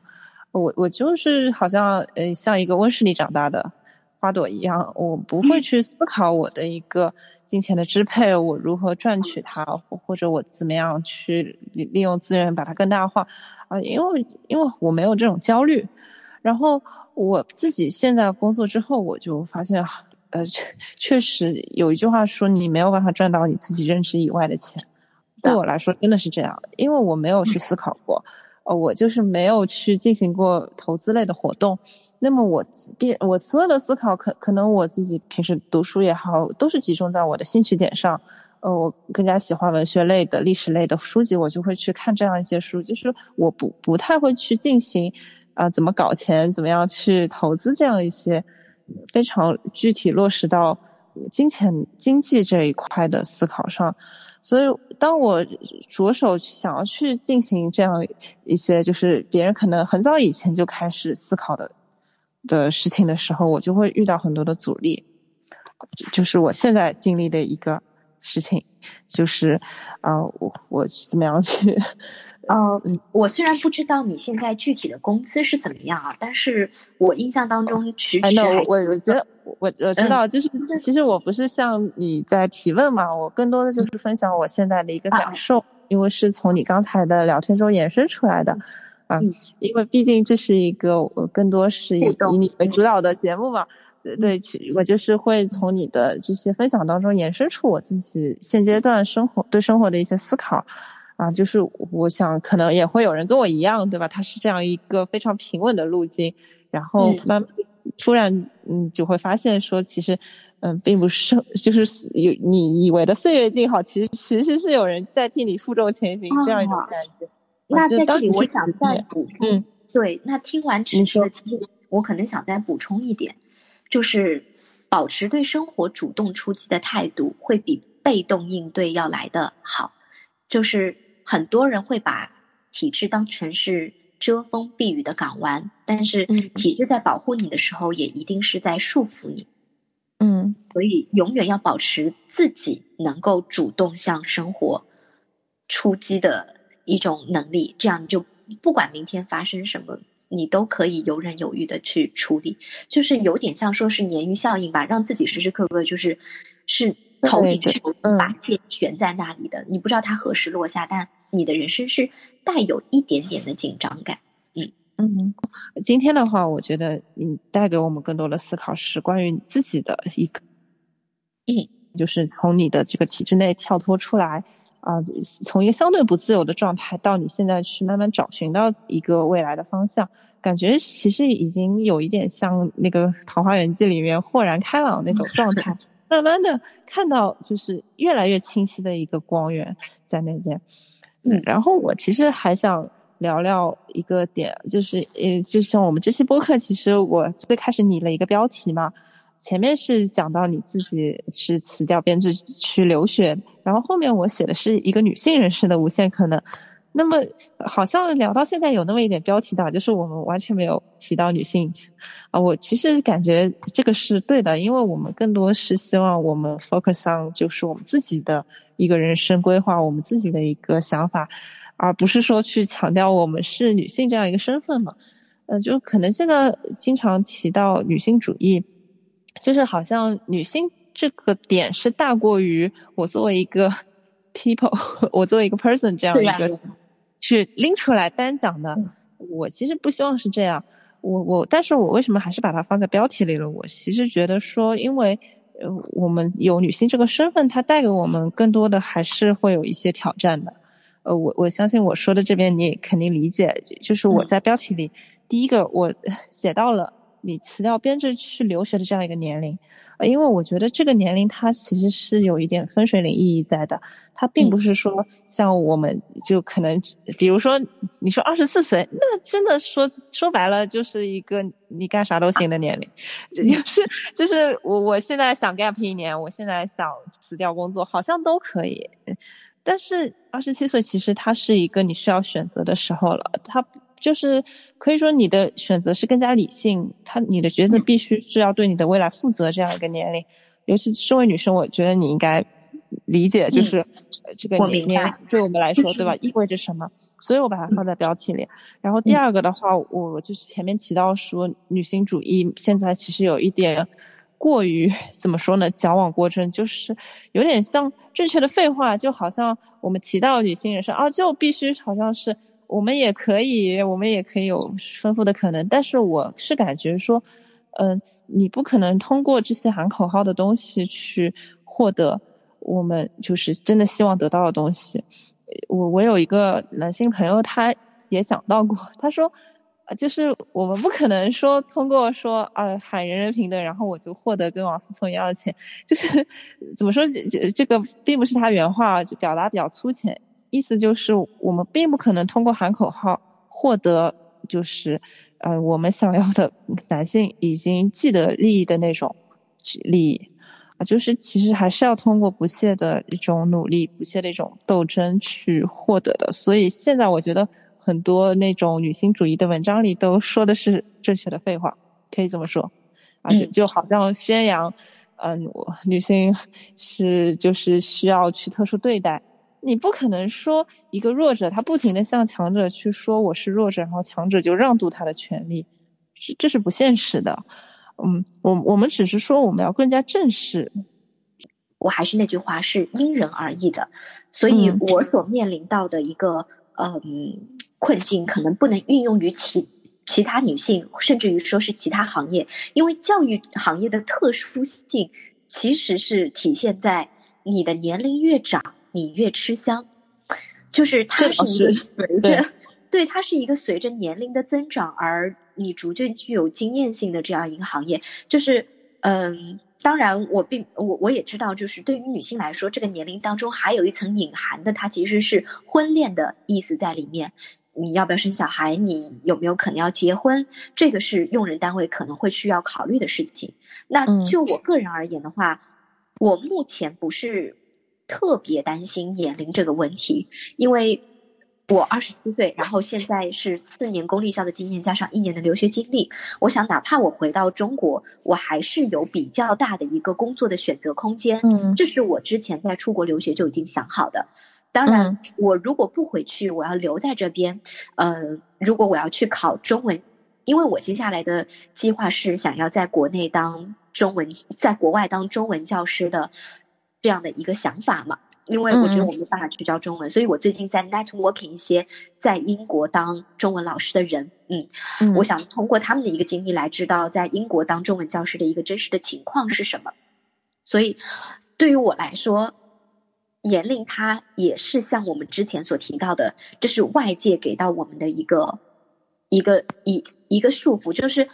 我我就是好像呃像一个温室里长大的花朵一样，我不会去思考我的一个。金钱的支配，我如何赚取它，或者我怎么样去利利用资源把它更大化啊？因为因为我没有这种焦虑，然后我自己现在工作之后，我就发现，呃，确实有一句话说，你没有办法赚到你自己认知以外的钱。对我来说，真的是这样，因为我没有去思考过，呃，我就是没有去进行过投资类的活动。那么我必我所有的思考，可可能我自己平时读书也好，都是集中在我的兴趣点上。呃，我更加喜欢文学类的、历史类的书籍，我就会去看这样一些书。就是我不不太会去进行，啊，怎么搞钱，怎么样去投资这样一些非常具体落实到金钱经济这一块的思考上。所以，当我着手想要去进行这样一些，就是别人可能很早以前就开始思考的。的事情的时候，我就会遇到很多的阻力，就是我现在经历的一个事情，就是啊，我我怎么样去？呃，我虽然不知道你现在具体的工资是怎么样啊，但是我印象当中迟迟……那我我觉得我我知道，就是其实我不是向你在提问嘛，我更多的就是分享我现在的一个感受，因为是从你刚才的聊天中延伸出来的。啊，因为毕竟这是一个我更多是以以你为主导的节目嘛，对对，我就是会从你的这些分享当中延伸出我自己现阶段生活对生活的一些思考，啊，就是我想可能也会有人跟我一样，对吧？他是这样一个非常平稳的路径，然后慢突然嗯就会发现说，其实嗯并不是就是有你以为的岁月静好，其实其实是有人在替你负重前行这样一种感觉。那在这里，我想再补充，对，那听完迟迟的，其实我可能想再补充一点，就是保持对生活主动出击的态度，会比被动应对要来的好。就是很多人会把体制当成是遮风避雨的港湾，但是体制在保护你的时候，也一定是在束缚你。嗯，所以永远要保持自己能够主动向生活出击的。一种能力，这样就不管明天发生什么，你都可以游刃有余的去处理，就是有点像说是鲶鱼效应吧，让自己时时刻刻就是是头顶是有把剑悬在那里的，你不知道它何时落下，但你的人生是带有一点点的紧张感。嗯嗯，今天的话，我觉得你带给我们更多的思考是关于你自己的一个，嗯，就是从你的这个体制内跳脱出来。啊，从一个相对不自由的状态到你现在去慢慢找寻到一个未来的方向，感觉其实已经有一点像那个《桃花源记》里面豁然开朗那种状态，慢慢的看到就是越来越清晰的一个光源在那边。嗯，然后我其实还想聊聊一个点，就是呃，就像我们这期播客，其实我最开始拟了一个标题嘛。前面是讲到你自己是辞掉编制去留学，然后后面我写的是一个女性人士的无限可能。那么好像聊到现在有那么一点标题党，就是我们完全没有提到女性啊。我其实感觉这个是对的，因为我们更多是希望我们 focus on 就是我们自己的一个人生规划，我们自己的一个想法，而不是说去强调我们是女性这样一个身份嘛。呃，就可能现在经常提到女性主义。就是好像女性这个点是大过于我作为一个 people，我作为一个 person 这样一个去拎出来单讲的。我其实不希望是这样。我我，但是我为什么还是把它放在标题里了？我其实觉得说，因为呃，我们有女性这个身份，它带给我们更多的还是会有一些挑战的。呃，我我相信我说的这边你也肯定理解，就是我在标题里第一个我写到了你辞掉编制去留学的这样一个年龄，呃，因为我觉得这个年龄它其实是有一点分水岭意义在的，它并不是说像我们就可能，比如说你说二十四岁，那真的说说白了就是一个你干啥都行的年龄，就是就是我我现在想 gap 一年，我现在想辞掉工作，好像都可以。但是二十七岁其实它是一个你需要选择的时候了，它就是可以说你的选择是更加理性，他你的角色必须是要对你的未来负责这样一个年龄，尤其身为女生，我觉得你应该理解，就是这个年龄对我们来说，对吧，意味着什么？所以我把它放在标题里。然后第二个的话，我就是前面提到说，女性主义现在其实有一点。过于怎么说呢？矫枉过正，就是有点像正确的废话，就好像我们提到女性人生啊，就必须好像是我们也可以，我们也可以有丰富的可能。但是我是感觉说，嗯，你不可能通过这些喊口号的东西去获得我们就是真的希望得到的东西。我我有一个男性朋友，他也讲到过，他说。啊，就是我们不可能说通过说啊喊人人平等，然后我就获得跟王思聪一样的钱，就是怎么说这这个并不是他原话，就表达比较粗浅，意思就是我们并不可能通过喊口号获得就是呃我们想要的男性已经既得利益的那种利益啊，就是其实还是要通过不懈的一种努力、不懈的一种斗争去获得的，所以现在我觉得。很多那种女性主义的文章里都说的是正确的废话，可以这么说，而且就好像宣扬，嗯，女性是就是需要去特殊对待。你不可能说一个弱者，他不停的向强者去说我是弱者，然后强者就让渡他的权利，是这是不现实的。嗯，我我们只是说我们要更加正视。我还是那句话，是因人而异的。所以我所面临到的一个，嗯。困境可能不能运用于其其他女性，甚至于说是其他行业，因为教育行业的特殊性其实是体现在你的年龄越长，你越吃香，就是它是一个随着对 它是一个随着年龄的增长而你逐渐具有经验性的这样一个行业，就是嗯，当然我并我我也知道，就是对于女性来说，这个年龄当中还有一层隐含的，它其实是婚恋的意思在里面。你要不要生小孩？你有没有可能要结婚？这个是用人单位可能会需要考虑的事情。那就我个人而言的话，我目前不是特别担心年龄这个问题，因为我二十七岁，然后现在是四年公立校的经验加上一年的留学经历，我想哪怕我回到中国，我还是有比较大的一个工作的选择空间。嗯，这是我之前在出国留学就已经想好的。当然，我如果不回去，我要留在这边。呃，如果我要去考中文，因为我接下来的计划是想要在国内当中文，在国外当中文教师的这样的一个想法嘛。因为我觉得我没办法去教中文，所以我最近在 networking 一些在英国当中文老师的人。嗯，我想通过他们的一个经历来知道在英国当中文教师的一个真实的情况是什么。所以，对于我来说。年龄，它也是像我们之前所提到的，这是外界给到我们的一个一个一一个束缚。就是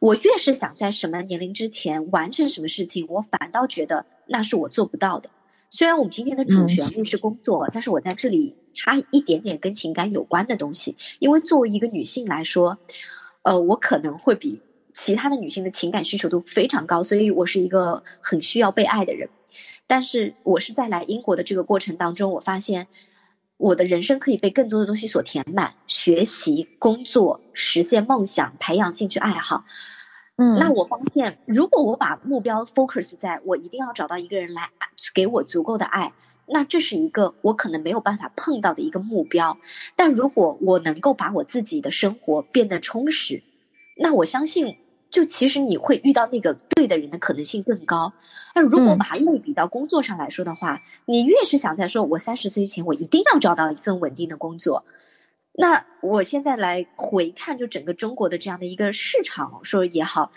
我越是想在什么年龄之前完成什么事情，我反倒觉得那是我做不到的。虽然我们今天的主旋律是工作，但是我在这里插一点点跟情感有关的东西，因为作为一个女性来说，呃，我可能会比其他的女性的情感需求度非常高，所以我是一个很需要被爱的人。但是我是在来英国的这个过程当中，我发现我的人生可以被更多的东西所填满，学习、工作、实现梦想、培养兴趣爱好。嗯，那我发现，如果我把目标 focus 在我一定要找到一个人来给我足够的爱，那这是一个我可能没有办法碰到的一个目标。但如果我能够把我自己的生活变得充实，那我相信。就其实你会遇到那个对的人的可能性更高。那如果把它类比到工作上来说的话，你越是想在说，我三十岁前我一定要找到一份稳定的工作。那我现在来回看，就整个中国的这样的一个市场，说也好，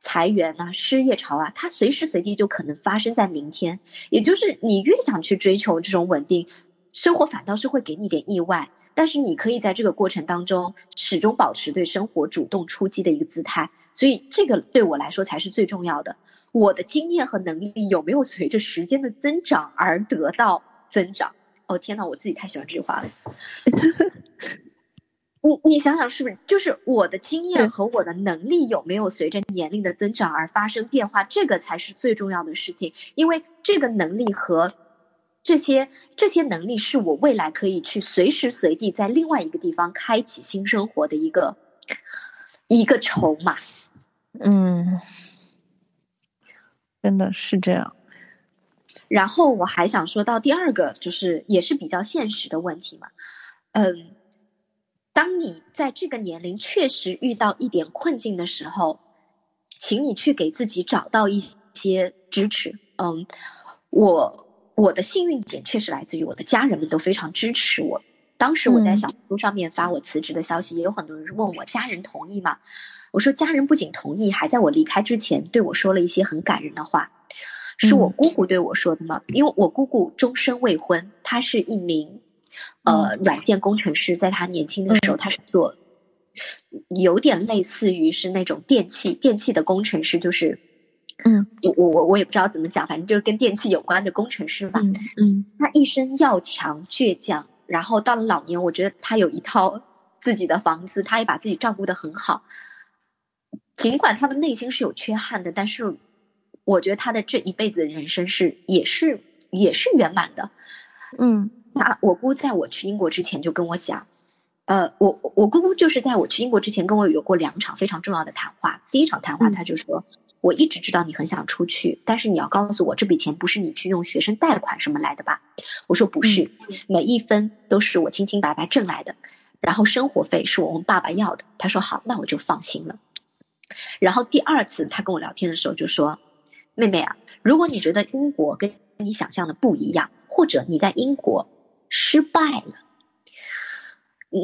裁员啊、失业潮啊，它随时随地就可能发生在明天。也就是你越想去追求这种稳定，生活反倒是会给你点意外。但是你可以在这个过程当中始终保持对生活主动出击的一个姿态，所以这个对我来说才是最重要的。我的经验和能力有没有随着时间的增长而得到增长？哦天呐，我自己太喜欢这句话了。你你想想是不是？就是我的经验和我的能力有没有随着年龄的增长而发生变化？这个才是最重要的事情，因为这个能力和这些这些能力是我未来可以去随时随地在另外一个地方开启新生活的一个一个筹码。嗯。真的是这样，然后我还想说到第二个，就是也是比较现实的问题嘛。嗯，当你在这个年龄确实遇到一点困境的时候，请你去给自己找到一些支持。嗯，我我的幸运点确实来自于我的家人们都非常支持我。当时我在小红书上面发我辞职的消息，也有很多人问我家人同意吗？我说家人不仅同意，还在我离开之前对我说了一些很感人的话，是我姑姑对我说的吗？因为我姑姑终身未婚，她是一名呃软件工程师，在她年轻的时候，她是做有点类似于是那种电器电器的工程师，就是嗯，我我我我也不知道怎么讲，反正就是跟电器有关的工程师吧。嗯，他一生要强倔强，然后到了老年，我觉得他有一套自己的房子，他也把自己照顾得很好。尽管他的内心是有缺憾的，但是我觉得他的这一辈子的人生是也是也是圆满的。嗯，那我姑在我去英国之前就跟我讲，呃，我我姑姑就是在我去英国之前跟我有过两场非常重要的谈话。第一场谈话，她就说，我一直知道你很想出去，但是你要告诉我这笔钱不是你去用学生贷款什么来的吧？我说不是，每一分都是我清清白白挣来的，然后生活费是我问爸爸要的。他说好，那我就放心了。然后第二次他跟我聊天的时候就说：“妹妹啊，如果你觉得英国跟你想象的不一样，或者你在英国失败了，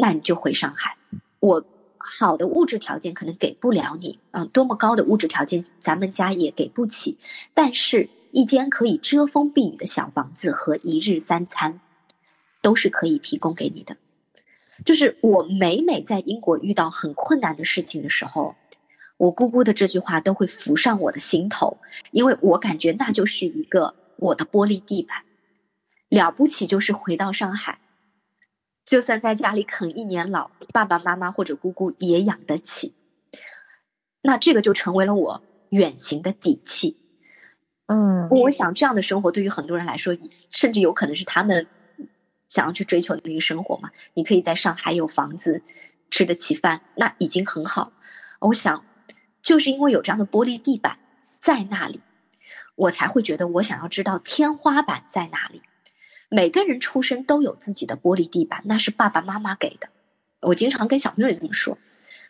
那你就回上海。我好的物质条件可能给不了你啊，多么高的物质条件咱们家也给不起。但是，一间可以遮风避雨的小房子和一日三餐，都是可以提供给你的。就是我每每在英国遇到很困难的事情的时候。”我姑姑的这句话都会浮上我的心头，因为我感觉那就是一个我的玻璃地板。了不起就是回到上海，就算在家里啃一年老，爸爸妈妈或者姑姑也养得起。那这个就成为了我远行的底气。嗯，我想这样的生活对于很多人来说，甚至有可能是他们想要去追求的那个生活嘛。你可以在上海有房子，吃得起饭，那已经很好。我想。就是因为有这样的玻璃地板在那里，我才会觉得我想要知道天花板在哪里。每个人出生都有自己的玻璃地板，那是爸爸妈妈给的。我经常跟小朋友也这么说，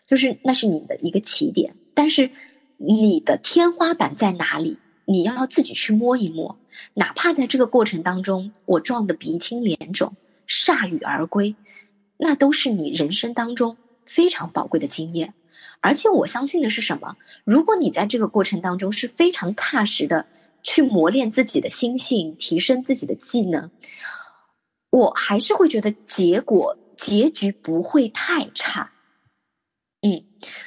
就是那是你的一个起点，但是你的天花板在哪里，你要自己去摸一摸。哪怕在这个过程当中，我撞得鼻青脸肿、铩羽而归，那都是你人生当中非常宝贵的经验。而且我相信的是什么？如果你在这个过程当中是非常踏实的去磨练自己的心性，提升自己的技能，我还是会觉得结果结局不会太差。嗯，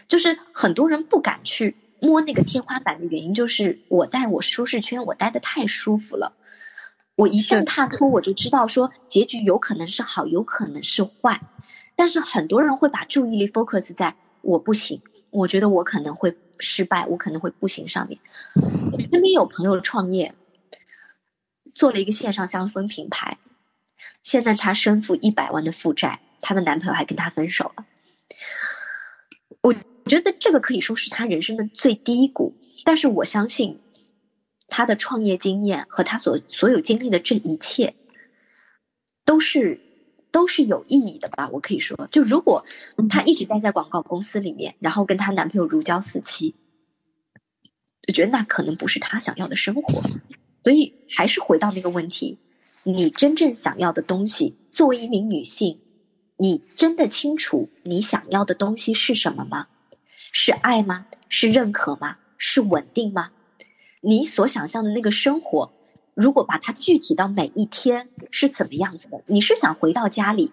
就是很多人不敢去摸那个天花板的原因，就是我在我舒适圈我待的太舒服了。我一旦踏出，我就知道说结局有可能是好，有可能是坏。但是很多人会把注意力 focus 在。我不行，我觉得我可能会失败，我可能会步行。上面，身边有朋友创业，做了一个线上香氛品牌，现在她身负一百万的负债，她的男朋友还跟她分手了。我觉得这个可以说是她人生的最低谷，但是我相信，她的创业经验和她所所有经历的这一切，都是。都是有意义的吧？我可以说，就如果她一直待在广告公司里面，然后跟她男朋友如胶似漆，我觉得那可能不是她想要的生活。所以还是回到那个问题：你真正想要的东西，作为一名女性，你真的清楚你想要的东西是什么吗？是爱吗？是认可吗？是稳定吗？你所想象的那个生活？如果把它具体到每一天是怎么样子的？你是想回到家里，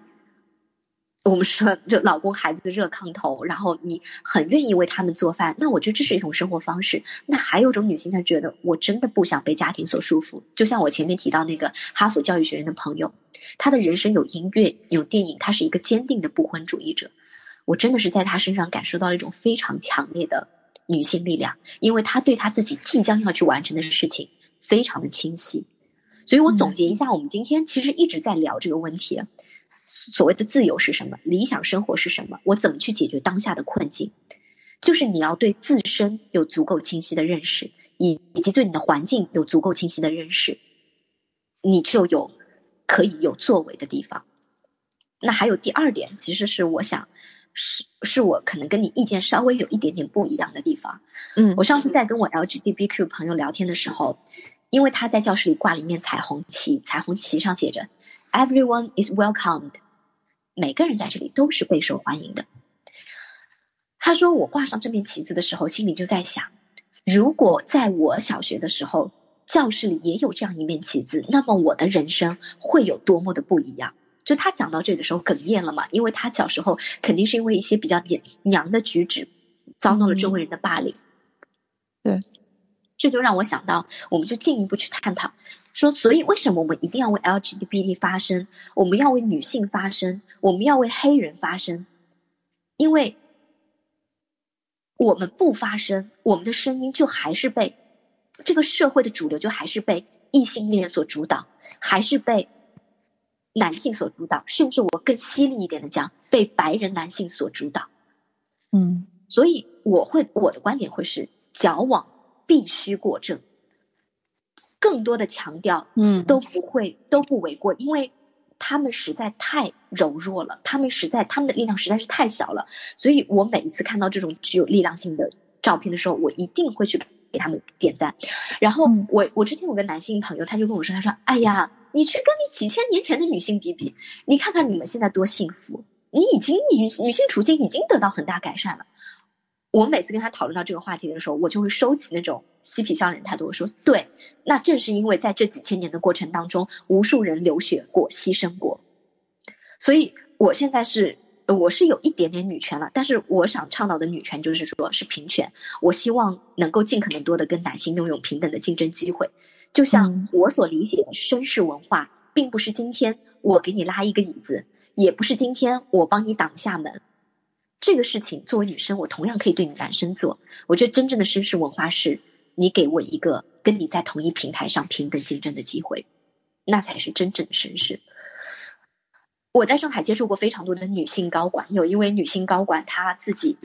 我们说就老公孩子热炕头，然后你很愿意为他们做饭，那我觉得这是一种生活方式。那还有一种女性，她觉得我真的不想被家庭所束缚。就像我前面提到那个哈佛教育学院的朋友，他的人生有音乐有电影，他是一个坚定的不婚主义者。我真的是在他身上感受到了一种非常强烈的女性力量，因为他对他自己即将要去完成的事情非常的清晰。所以我总结一下，我们今天其实一直在聊这个问题。所谓的自由是什么？理想生活是什么？我怎么去解决当下的困境？就是你要对自身有足够清晰的认识，以以及对你的环境有足够清晰的认识，你就有可以有作为的地方。那还有第二点，其实是我想，是是我可能跟你意见稍微有一点点不一样的地方。嗯，我上次在跟我 LGBTQ 朋友聊天的时候，因为他在教室里挂了一面彩虹旗，彩虹旗上写着。Everyone is welcomed，每个人在这里都是备受欢迎的。他说：“我挂上这面旗子的时候，心里就在想，如果在我小学的时候，教室里也有这样一面旗子，那么我的人生会有多么的不一样。”就他讲到这的时候哽咽了嘛，因为他小时候肯定是因为一些比较娘的举止，遭到了周围人的霸凌。对，这就让我想到，我们就进一步去探讨。说，所以为什么我们一定要为 LGBT 发声？我们要为女性发声，我们要为黑人发声，因为我们不发声，我们的声音就还是被这个社会的主流，就还是被异性恋所主导，还是被男性所主导，甚至我更犀利一点的讲，被白人男性所主导。嗯，所以我会我的观点会是，矫枉必须过正。更多的强调，嗯，都不会都不为过，因为他们实在太柔弱了，他们实在他们的力量实在是太小了，所以我每一次看到这种具有力量性的照片的时候，我一定会去给他们点赞。然后我我之前有个男性朋友，他就跟我说，他说：“哎呀，你去跟你几千年前的女性比比，你看看你们现在多幸福，你已经女女性处境已经得到很大改善了。”我每次跟他讨论到这个话题的时候，我就会收起那种嬉皮笑脸态度。我说：“对，那正是因为在这几千年的过程当中，无数人流血过、牺牲过，所以我现在是，我是有一点点女权了。但是我想倡导的女权就是说是平权。我希望能够尽可能多的跟男性拥有平等的竞争机会。就像我所理解的绅士文化，并不是今天我给你拉一个椅子，也不是今天我帮你挡下门。”这个事情作为女生，我同样可以对你男生做。我觉得真正的绅士文化是，你给我一个跟你在同一平台上平等竞争的机会，那才是真正的绅士。我在上海接触过非常多的女性高管，有一位女性高管，她自己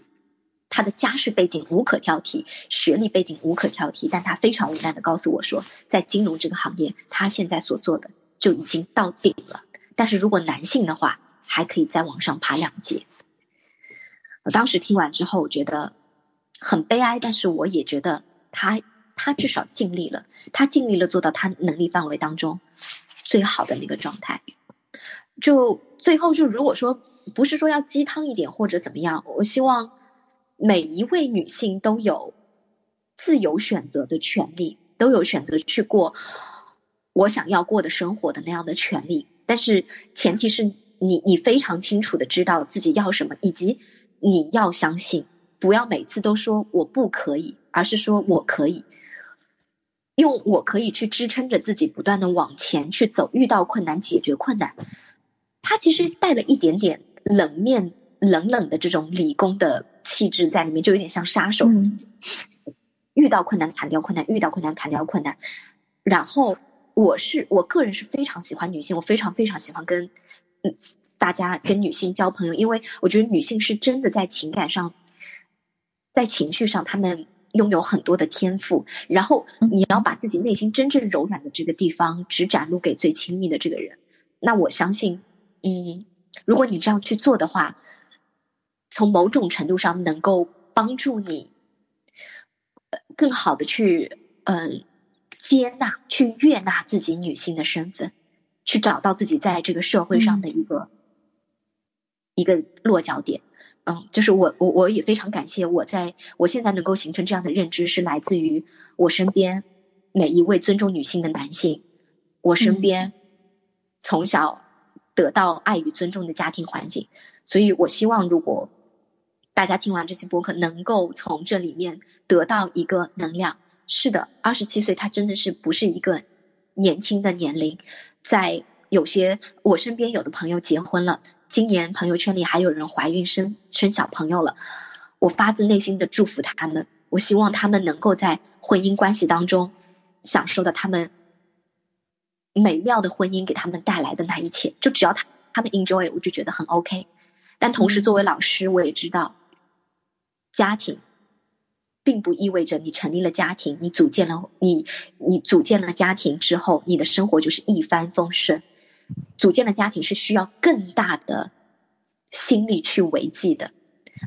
他的家世背景无可挑剔，学历背景无可挑剔，但他非常无奈的告诉我说，在金融这个行业，他现在所做的就已经到顶了。但是如果男性的话，还可以再往上爬两阶。我当时听完之后，我觉得很悲哀，但是我也觉得他他至少尽力了，他尽力了做到他能力范围当中最好的那个状态。就最后就如果说不是说要鸡汤一点或者怎么样，我希望每一位女性都有自由选择的权利，都有选择去过我想要过的生活的那样的权利。但是前提是你你非常清楚的知道自己要什么，以及。你要相信，不要每次都说我不可以，而是说我可以，用我可以去支撑着自己不断的往前去走，遇到困难解决困难。他其实带了一点点冷面、冷冷的这种理工的气质在里面，就有点像杀手。遇到困难砍掉困难，遇到困难砍掉困难。然后我是我个人是非常喜欢女性，我非常非常喜欢跟嗯。大家跟女性交朋友，因为我觉得女性是真的在情感上，在情绪上，她们拥有很多的天赋。然后你要把自己内心真正柔软的这个地方，只展露给最亲密的这个人。那我相信，嗯，如果你这样去做的话，从某种程度上能够帮助你，更好的去嗯接纳、去悦纳自己女性的身份，去找到自己在这个社会上的一个。一个落脚点，嗯，就是我我我也非常感谢我在我现在能够形成这样的认知，是来自于我身边每一位尊重女性的男性，我身边从小得到爱与尊重的家庭环境，所以我希望如果大家听完这期播客，能够从这里面得到一个能量。是的，二十七岁，他真的是不是一个年轻的年龄。在有些我身边有的朋友结婚了，今年朋友圈里还有人怀孕生生小朋友了，我发自内心的祝福他们。我希望他们能够在婚姻关系当中享受到他们美妙的婚姻给他们带来的那一切。就只要他他们 enjoy，我就觉得很 OK。但同时，作为老师，我也知道家庭。并不意味着你成立了家庭，你组建了你你组建了家庭之后，你的生活就是一帆风顺。组建了家庭是需要更大的心力去维系的，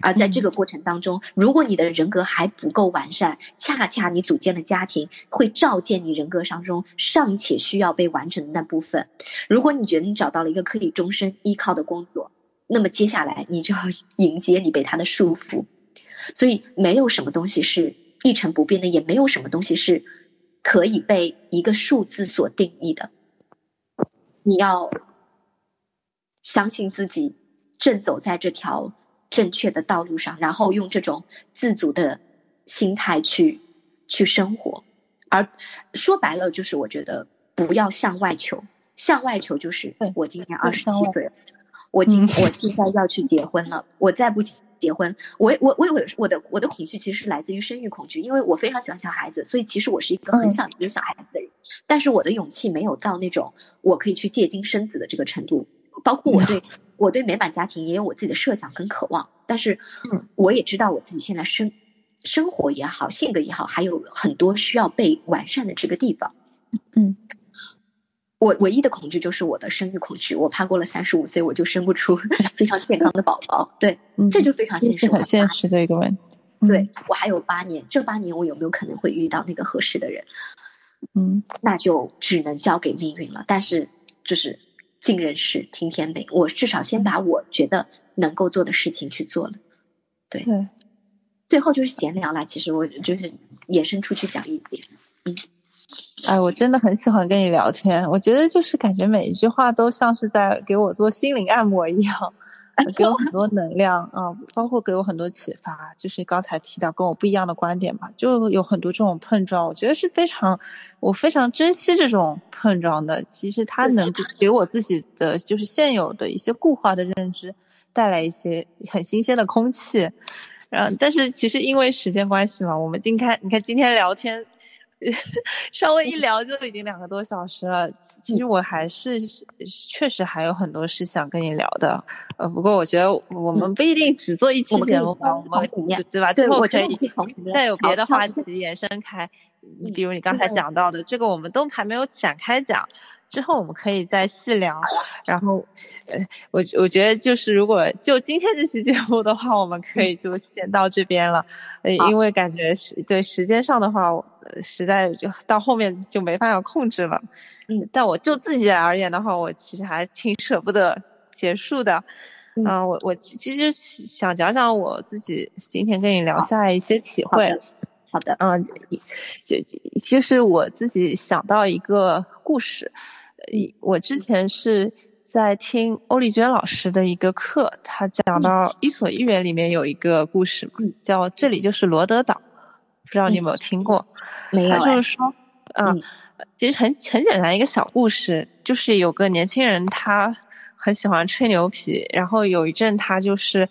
而在这个过程当中，如果你的人格还不够完善，恰恰你组建了家庭会照见你人格当中尚且需要被完成的那部分。如果你觉得你找到了一个可以终身依靠的工作，那么接下来你就要迎接你被他的束缚。所以，没有什么东西是一成不变的，也没有什么东西是可以被一个数字所定义的。你要相信自己正走在这条正确的道路上，然后用这种自主的心态去去生活。而说白了，就是我觉得不要向外求，向外求就是我今年二十七岁，我今我现在要去结婚了，我再不。结婚，我我我我我的我的恐惧其实是来自于生育恐惧，因为我非常喜欢小孩子，所以其实我是一个很想有小孩子的人，但是我的勇气没有到那种我可以去借精生子的这个程度。包括我对 我对美满家庭也有我自己的设想跟渴望，但是我也知道我自己现在生生活也好，性格也好，还有很多需要被完善的这个地方。嗯。我唯一的恐惧就是我的生育恐惧，我怕过了三十五岁我就生不出 非常健康的宝宝。对，这就非常现实，很现实的一个问题。对我还有八年，这八年我有没有可能会遇到那个合适的人？嗯，那就只能交给命运了。但是就是尽人事听天命，我至少先把我觉得能够做的事情去做了。对，最后就是闲聊啦。其实我就是延伸出去讲一点，嗯。哎，我真的很喜欢跟你聊天。我觉得就是感觉每一句话都像是在给我做心灵按摩一样，给我很多能量啊，包括给我很多启发。就是刚才提到跟我不一样的观点嘛，就有很多这种碰撞。我觉得是非常，我非常珍惜这种碰撞的。其实它能给我自己的就是现有的一些固化的认知带来一些很新鲜的空气。嗯，但是其实因为时间关系嘛，我们今天你看今天聊天。稍微一聊就已经两个多小时了，其实我还是确实还有很多事想跟你聊的，呃，不过我觉得我们不一定只做一期节目吧，我们对吧？最后可以再有别的话题延伸开，比如你刚才讲到的这个，我们都还没有展开讲。之后我们可以再细聊，然后，呃，我我觉得就是如果就今天这期节目的话，我们可以就先到这边了，呃，因为感觉是对时间上的话，实在就到后面就没办法控制了，嗯，但我就自己而言的话，我其实还挺舍不得结束的，嗯，我我其实想讲讲我自己今天跟你聊下来一些体会。好的，嗯，就其实我自己想到一个故事，我之前是在听欧丽娟老师的一个课，她讲到《伊索寓言》里面有一个故事嘛，叫这里就是罗德岛，不知道你有没有听过？没有。他就是说，嗯，其实很很简单一个小故事，就是有个年轻人他很喜欢吹牛皮，然后有一阵他就是，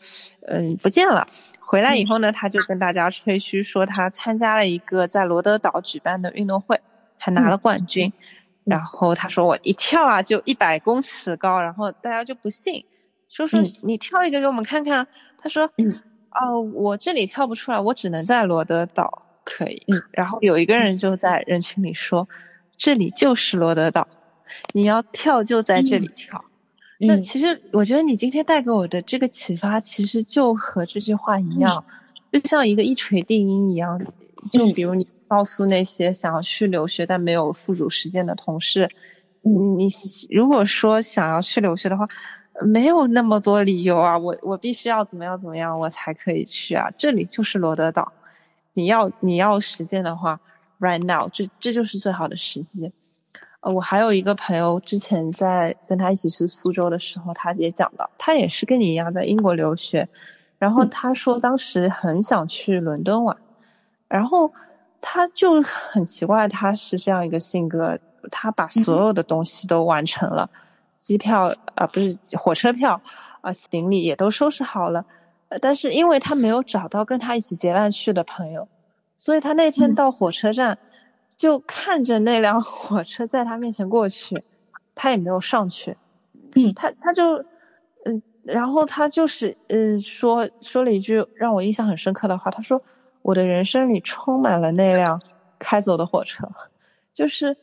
嗯，不见了。回来以后呢，他就跟大家吹嘘说他参加了一个在罗德岛举办的运动会，还拿了冠军。然后他说我一跳啊就一百公尺高，然后大家就不信，说说你跳一个给我们看看。他说，哦，我这里跳不出来，我只能在罗德岛可以。嗯然后有一个人就在人群里说，这里就是罗德岛，你要跳就在这里跳。那其实我觉得你今天带给我的这个启发，其实就和这句话一样，就像一个一锤定音一样。就比如你告诉那些想要去留学但没有付诸实践的同事，你你如果说想要去留学的话，没有那么多理由啊，我我必须要怎么样怎么样我才可以去啊？这里就是罗德岛，你要你要实践的话，right now，这这就是最好的时机。呃，我还有一个朋友，之前在跟他一起去苏州的时候，他也讲到，他也是跟你一样在英国留学，然后他说当时很想去伦敦玩，然后他就很奇怪，他是这样一个性格，他把所有的东西都完成了，机票啊不是火车票啊，行李也都收拾好了，但是因为他没有找到跟他一起结伴去的朋友，所以他那天到火车站。就看着那辆 火车在他面前过去，他也没有上去。嗯，他他就，嗯，然后他就是，嗯，说说了一句让我印象很深刻的话。他说：“我的人生里充满了那辆开走的火车，就是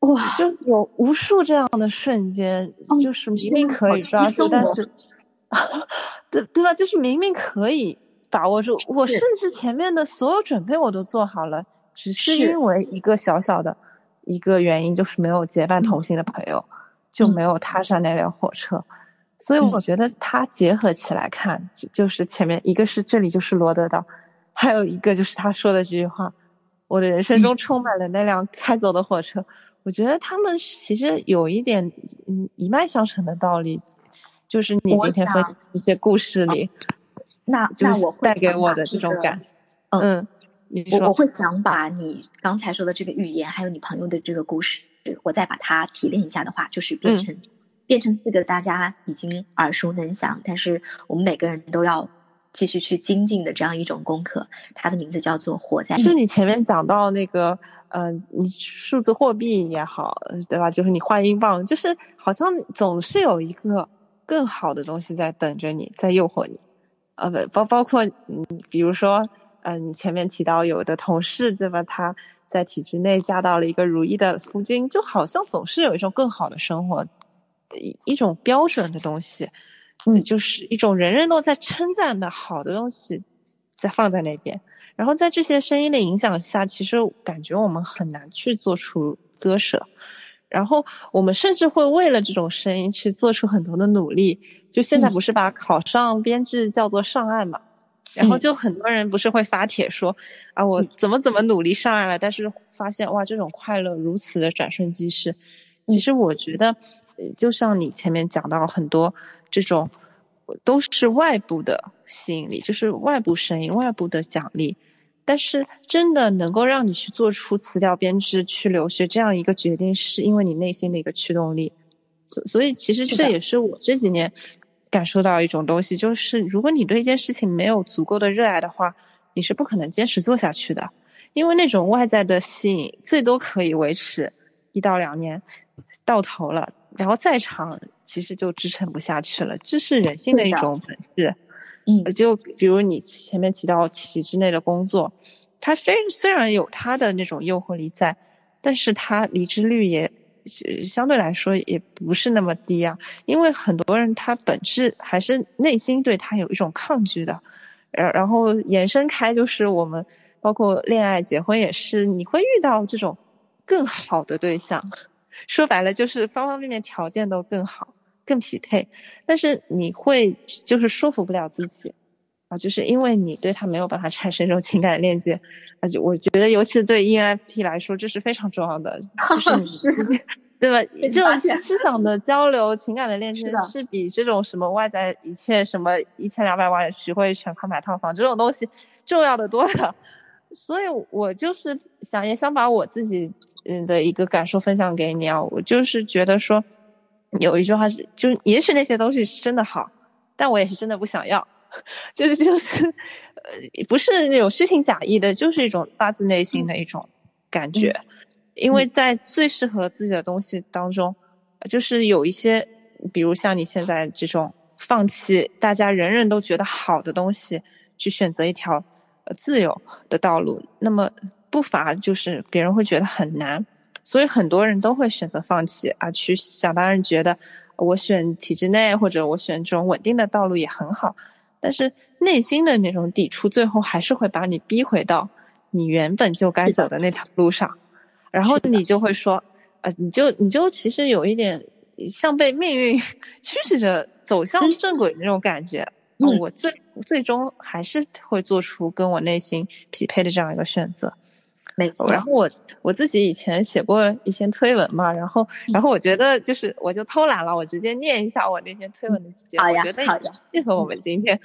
哇，就有无数这样的瞬间，就是明明可以抓住，但是，对对吧？就是明明可以把握住，我甚至前面的所有准备我都做好了。”只是因为一个小小的一个原因，就是没有结伴同行的朋友，就没有踏上那辆火车。所以我觉得它结合起来看，就就是前面一个是这里就是罗德岛，还有一个就是他说的这句话：“我的人生中充满了那辆开走的火车。”我觉得他们其实有一点嗯一脉相承的道理，就是你今天分享这些故事里，那那我带给我的这种感，嗯。我我会想把你刚才说的这个语言，还有你朋友的这个故事，我再把它提炼一下的话，就是变成变成四个大家已经耳熟能详，但是我们每个人都要继续去精进的这样一种功课。它的名字叫做“活在”。就你前面讲到那个，嗯，你数字货币也好，对吧？就是你换英镑，就是好像总是有一个更好的东西在等着你，在诱惑你。呃，不包包括嗯，比如说。嗯，你前面提到有的同事对吧？他在体制内嫁到了一个如意的夫君，就好像总是有一种更好的生活，一一种标准的东西，嗯，就是一种人人都在称赞的好的东西，在放在那边。然后在这些声音的影响下，其实感觉我们很难去做出割舍，然后我们甚至会为了这种声音去做出很多的努力。就现在不是把考上编制叫做上岸嘛？然后就很多人不是会发帖说，啊，我怎么怎么努力上岸了，但是发现哇，这种快乐如此的转瞬即逝。其实我觉得，就像你前面讲到很多这种，都是外部的吸引力，就是外部声音、外部的奖励。但是真的能够让你去做出辞掉编制去留学这样一个决定，是因为你内心的一个驱动力。所所以，其实这也是我这几年。感受到一种东西，就是如果你对一件事情没有足够的热爱的话，你是不可能坚持做下去的。因为那种外在的吸引，最多可以维持一到两年，到头了，然后再长，其实就支撑不下去了。这是人性的一种本质。嗯，就比如你前面提到体制内的工作，它虽虽然有它的那种诱惑力在，但是它离职率也。相对来说也不是那么低啊，因为很多人他本质还是内心对他有一种抗拒的，然然后延伸开就是我们包括恋爱结婚也是，你会遇到这种更好的对象，说白了就是方方面面条件都更好、更匹配，但是你会就是说服不了自己啊，就是因为你对他没有办法产生这种情感的链接，啊，就我觉得尤其对 ENFP 来说这是非常重要的，就是你直接。对吧？这种思想的交流、情感的链接，是比这种什么外在一切什么一千两百万徐汇全款买套房这种东西重要的多的。所以我就是想，也想把我自己嗯的一个感受分享给你啊。我就是觉得说，有一句话是，就也许那些东西是真的好，但我也是真的不想要。就是就是，呃，不是那种虚情假意的，就是一种发自内心的一种感觉。因为在最适合自己的东西当中，就是有一些，比如像你现在这种放弃大家人人都觉得好的东西，去选择一条呃自由的道路，那么不乏就是别人会觉得很难，所以很多人都会选择放弃啊，去想当然觉得我选体制内或者我选这种稳定的道路也很好，但是内心的那种抵触，最后还是会把你逼回到你原本就该走的那条路上。然后你就会说，呃，你就你就其实有一点像被命运 驱使着走向正轨那种感觉。嗯，我最最终还是会做出跟我内心匹配的这样一个选择。没错。然后我我自己以前写过一篇推文嘛，然后然后我觉得就是我就偷懒了，我直接念一下我那篇推文的节，我觉得适合我们今天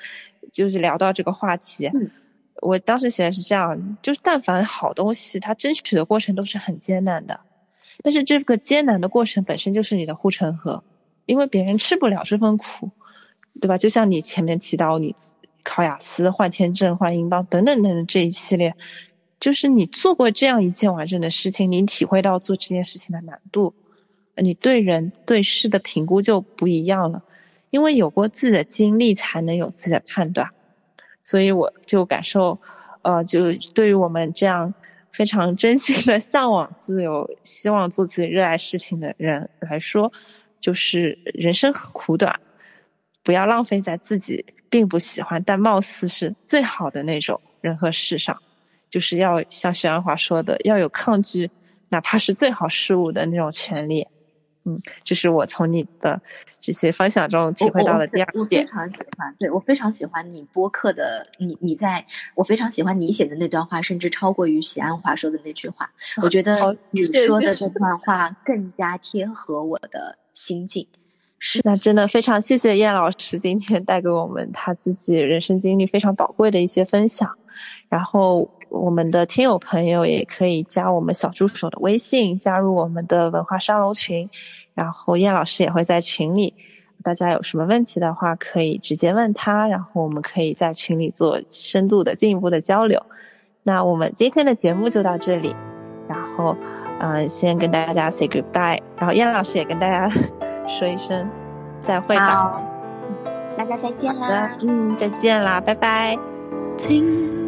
就是聊到这个话题。我当时写的是这样，就是但凡好东西，它争取的过程都是很艰难的，但是这个艰难的过程本身就是你的护城河，因为别人吃不了这份苦，对吧？就像你前面提到你。考雅思、换签证、换英镑等等等等这一系列，就是你做过这样一件完整的事情，你体会到做这件事情的难度，你对人对事的评估就不一样了。因为有过自己的经历，才能有自己的判断。所以我就感受，呃，就对于我们这样非常真心的向往自由、希望做自己热爱事情的人来说，就是人生很苦短，不要浪费在自己。并不喜欢，但貌似是最好的那种人和事上，就是要像徐安华说的，要有抗拒哪怕是最好事物的那种权利。嗯，这是我从你的这些分享中体会到的第二点。我非常喜欢，对我非常喜欢你播客的你，你在我非常喜欢你写的那段话，甚至超过于许安华说的那句话。我觉得你说的这段话更加贴合我的心境。是，那真的非常谢谢燕老师今天带给我们他自己人生经历非常宝贵的一些分享。然后我们的听友朋友也可以加我们小助手的微信，加入我们的文化沙龙群。然后燕老师也会在群里，大家有什么问题的话可以直接问他，然后我们可以在群里做深度的进一步的交流。那我们今天的节目就到这里，然后嗯，先跟大家 say goodbye，然后燕老师也跟大家。说一声再会吧，大家再见啦！嗯，再见啦，拜拜。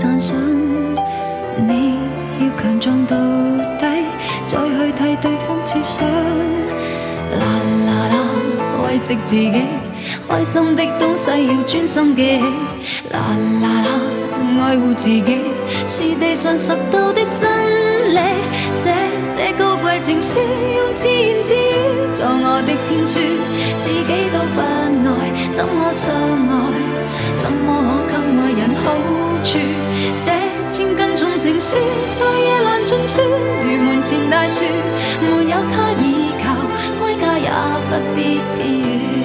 赞赏你要强壮到底，再去替对方设想。啦啦啦，慰藉自己开心的东西要专心记起，啦啦啦，爱护自己是地上拾到的真理。写这高贵情书，用自言自语做我的天书，自己都不爱，怎么相爱？怎么可给爱人好这千斤重情书在夜阑尽处，如门前大树，没有他倚靠，归家也不必避雨。